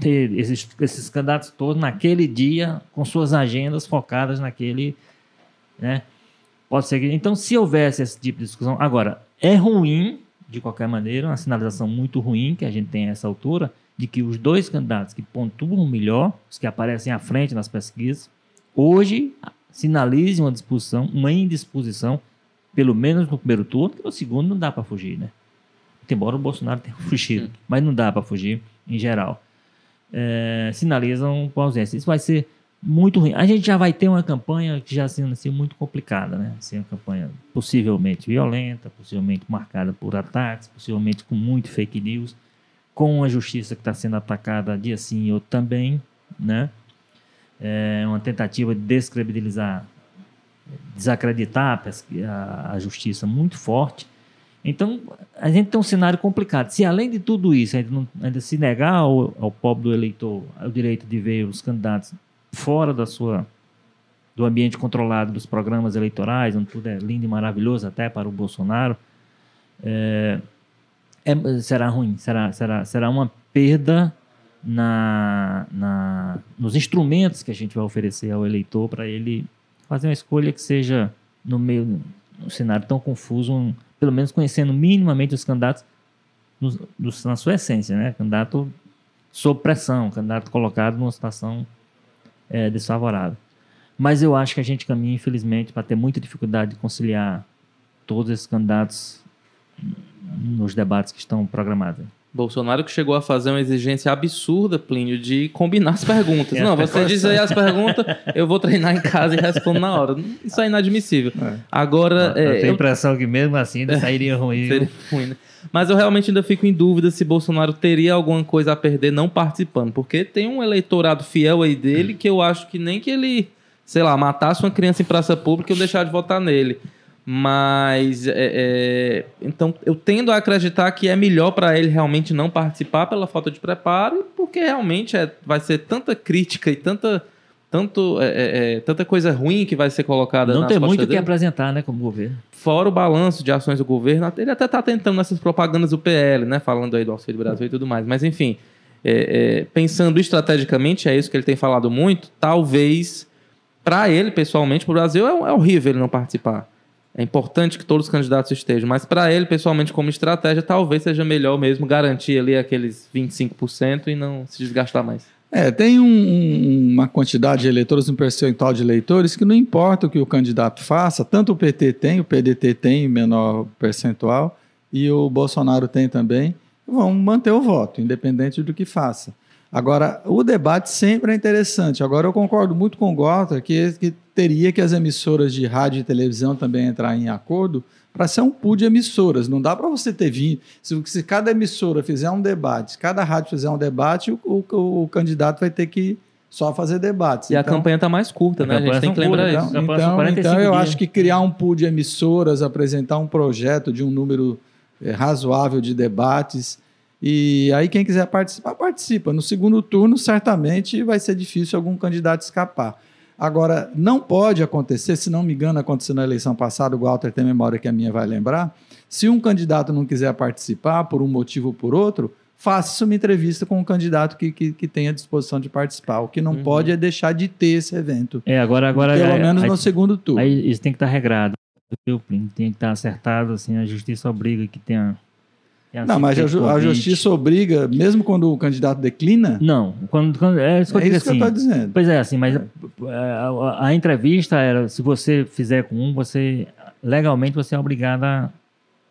ter esses, esses candidatos todos naquele dia, com suas agendas focadas naquele, né? Pode ser que, então, se houvesse esse tipo de discussão, agora, é ruim, de qualquer maneira, uma sinalização muito ruim que a gente tem a essa altura, de que os dois candidatos que pontuam melhor, os que aparecem à frente nas pesquisas, hoje sinalizem uma disposição, uma indisposição, pelo menos no primeiro turno, que no segundo não dá para fugir, né? Embora o Bolsonaro tenha *laughs* fugido, mas não dá para fugir em geral. É, sinalizam com ausência. Isso vai ser muito ruim. A gente já vai ter uma campanha que já sendo assim, muito complicada, né? Assim, uma campanha possivelmente violenta, possivelmente marcada por ataques, possivelmente com muito fake news com a justiça que está sendo atacada dia sim e outro também, né? É uma tentativa de descredibilizar, desacreditar a, a justiça muito forte. Então, a gente tem um cenário complicado. Se além de tudo isso, ainda, não, ainda se negar ao, ao pobre do eleitor o direito de ver os candidatos fora da sua do ambiente controlado dos programas eleitorais, onde tudo é lindo e maravilhoso até para o Bolsonaro, é, é, será ruim, será, será, será uma perda na, na, nos instrumentos que a gente vai oferecer ao eleitor para ele fazer uma escolha que seja no meio um cenário tão confuso, um, pelo menos conhecendo minimamente os candidatos no, no, na sua essência, né? Candidato sob pressão, candidato colocado numa situação é, desfavorável. Mas eu acho que a gente caminha, infelizmente, para ter muita dificuldade de conciliar todos esses candidatos nos debates que estão programados. Bolsonaro que chegou a fazer uma exigência absurda, Plínio, de combinar as perguntas. *laughs* É, não, você diz aí as perguntas, eu vou treinar em casa e respondo na hora. Isso é inadmissível. É. Agora. Eu, é, eu tenho a impressão que mesmo assim ainda sairia ruim. Seria ruim, né? Mas eu realmente ainda fico em dúvida se Bolsonaro teria alguma coisa a perder não participando. Porque tem um eleitorado fiel aí dele que eu acho que nem que ele, sei lá, matasse uma criança em praça pública eu deixar de votar nele. Mas é, é, então eu tendo a acreditar que é melhor para ele realmente não participar pela falta de preparo, porque realmente é, vai ser tanta crítica e tanta tanto, é, é, é tanta coisa ruim que vai ser colocada Não tem muito o que apresentar, né, como governo. Fora o balanço de ações do governo, ele até está tentando nessas propagandas do PL, né, falando aí do Auxílio Brasil e tudo mais. Mas, enfim, é, pensando estrategicamente, é isso que ele tem falado muito, talvez, para ele, pessoalmente, para o Brasil, é, horrível ele não participar. É importante que todos os candidatos estejam, mas para ele, pessoalmente, como estratégia, talvez seja melhor mesmo garantir ali aqueles 25% e não se desgastar mais. É, tem um, um, uma quantidade de eleitores, um percentual de eleitores que não importa o que o candidato faça, tanto o PT tem, o PDT tem menor percentual e o Bolsonaro tem também, vão manter o voto, independente do que faça. Agora, o debate sempre é interessante. Agora, eu concordo muito com o Gota que, que teria que as emissoras de rádio e televisão também entrar em acordo para ser um pool de emissoras. Não dá para você ter 20. Se, se, cada emissora fizer um debate, cada rádio fizer um debate, o, o, o candidato vai ter que só fazer debates. E então, a campanha está mais curta, né? A, a gente tem que lembrar curta, isso. Então, então, então eu acho que criar um pool de emissoras, apresentar um projeto de um número é, razoável de debates e aí, quem quiser participar, participa. No segundo turno, certamente vai ser difícil algum candidato escapar. Agora, não pode acontecer, se não me engano, aconteceu na eleição passada, o Walter tem memória que a minha vai lembrar. Se um candidato não quiser participar, por um motivo ou por outro, faça uma entrevista com um candidato que, que, que tenha disposição de participar. O que não uhum. pode é deixar de ter esse evento. É, agora, agora pelo é, menos aí, no segundo turno. Aí isso tem que estar regrado. Tem que estar acertado, assim, a justiça obriga que tenha é não, mas a, a, justiça obriga, mesmo quando o candidato declina? Não, quando, quando é isso que, é eu, isso que eu estou dizendo. Pois é, assim, mas a, a, a, entrevista era, se você fizer com um, você legalmente você é obrigado a,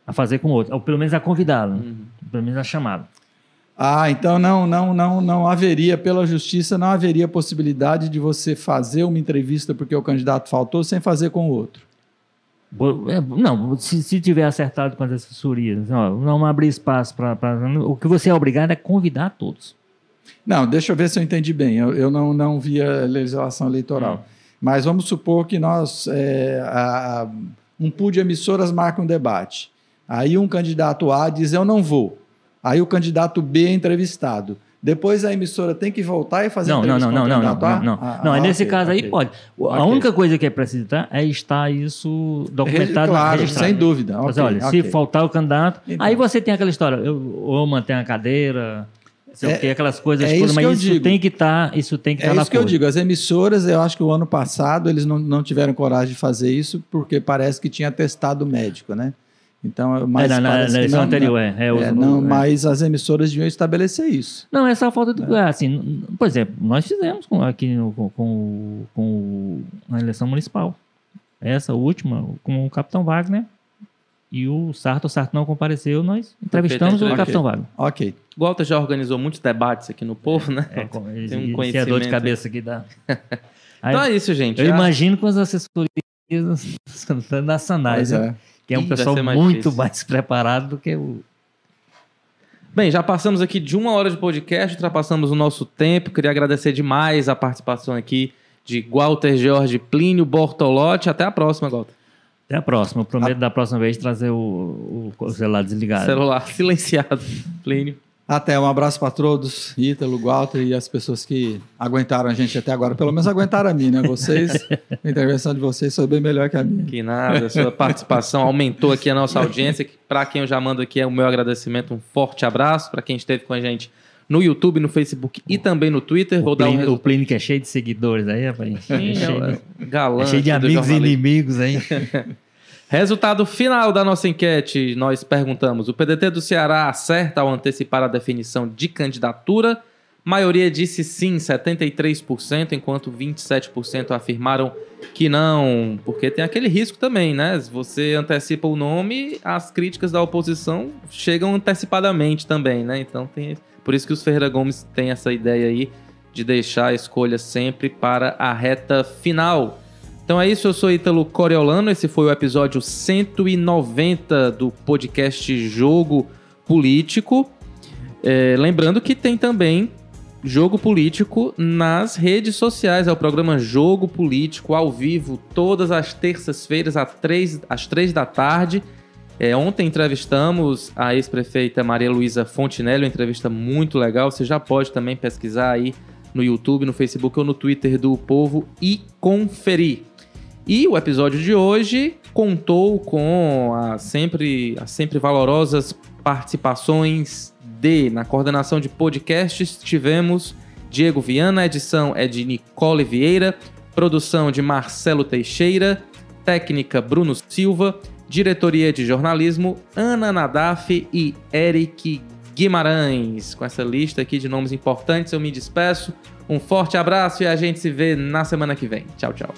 a fazer com o outro, ou pelo menos a convidá-lo, uhum. pelo menos a chamá-lo. Ah, então não, não, não, não haveria pela justiça não haveria possibilidade de você fazer uma entrevista porque o candidato faltou sem fazer com o outro. É, não, se, se tiver acertado com as assessorias, não, não abrir espaço para. O que você é obrigado é convidar todos. Não, deixa eu ver se eu entendi bem. Eu, eu não, não vi a legislação eleitoral. Hum. Mas vamos supor que nós. É, a, um pool de emissoras marca um debate. Aí um candidato A diz: Eu não vou. Aí o candidato B é entrevistado. Depois a emissora tem que voltar e fazer Não, não, não, não, não, não, candidato não, não. Ah, Não, ah, aí nesse ok, caso aí ok. pode. A Ok. única coisa que é preciso tá, é estar isso documentado. Claro, registrado. sem dúvida. Mas olha, se faltar o candidato, Então. aí você tem aquela história, eu, ou mantém a cadeira, sei É- o quê, aquelas coisas é todas, isso mas que eu isso digo. tem que estar, isso tem que estar É na isso que eu cor. digo. As emissoras, eu acho que o ano passado eles não, não tiveram coragem de fazer isso porque parece que tinha testado médico, né? Então, É, na, na, parece na que eleição não, anterior, é. é, é, não, é. mas as emissoras deviam estabelecer isso. Não, é só falta de. é, Assim, por exemplo, nós fizemos com, aqui no- com, com, com na eleição municipal. Essa última, com o Capitão Wagner. E o Sarto, o Sarto não compareceu, nós entrevistamos o entrevista. Capitão Wagner. Ok. O Walter já organizou muitos debates aqui no povo, né? É, com, Tem um é dor de conhecimento. cabeça que dá. *laughs* Aí, Então é isso, gente. eu Já- imagino com as assessorias *laughs* da Sanais, Pois né? Que é um Ih, pessoal mais muito difícil. mais preparado do que o. Bem, já passamos aqui de uma hora de podcast, ultrapassamos o nosso tempo. Queria agradecer demais a participação aqui de Walter Jorge Plínio Bortolotti. Até a próxima, Walter. Até a próxima. Eu prometo da próxima vez trazer o, o, o celular desligado. Celular *laughs* silenciado. Plínio. Até um abraço para todos, Ítalo, Walter e as pessoas que aguentaram a gente até agora. Pelo menos aguentaram a mim, né? Vocês, *laughs* a intervenção de vocês foi bem melhor que a minha. Que nada, a sua participação aumentou aqui a nossa audiência. Para quem eu já mando aqui é o meu agradecimento, um forte abraço. Para quem esteve com a gente no YouTube, no Facebook e também no Twitter. Vou O dar um Plínio, o. Plínio que é cheio de seguidores aí, rapaz. É cheio, de- Galã é cheio de amigos e inimigos aí. *laughs* Resultado final da nossa enquete, nós perguntamos: o PDT do Ceará acerta ao antecipar a definição de candidatura? Maioria disse sim, 73%, enquanto 27% afirmaram que não, porque tem aquele risco também, né? Se você antecipa o nome, as críticas da oposição chegam antecipadamente também, né? Então tem por isso que os Ferreira Gomes têm essa ideia aí de deixar a escolha sempre para a reta final. Então é isso, eu sou Ítalo Coriolano, esse foi o episódio 190 do podcast Jogo Político. É, lembrando que tem também Jogo Político nas redes sociais, é o programa Jogo Político ao vivo, todas as terças-feiras às três, às três da tarde. É, ontem entrevistamos a ex-prefeita Maria Luísa Fontinelli, uma entrevista muito legal. Você já pode também pesquisar aí no YouTube, no Facebook ou no Twitter do Povo e conferir. E o episódio de hoje contou com as sempre, as sempre valorosas participações de, na coordenação de podcasts, tivemos Diego Viana, edição é de Nicole Vieira, produção de Marcelo Teixeira, técnica Bruno Silva, diretoria de jornalismo Ana Nadaf e Eric Guimarães. Com essa lista aqui de nomes importantes, eu me despeço. Um forte abraço e a gente se vê na semana que vem. Tchau, tchau.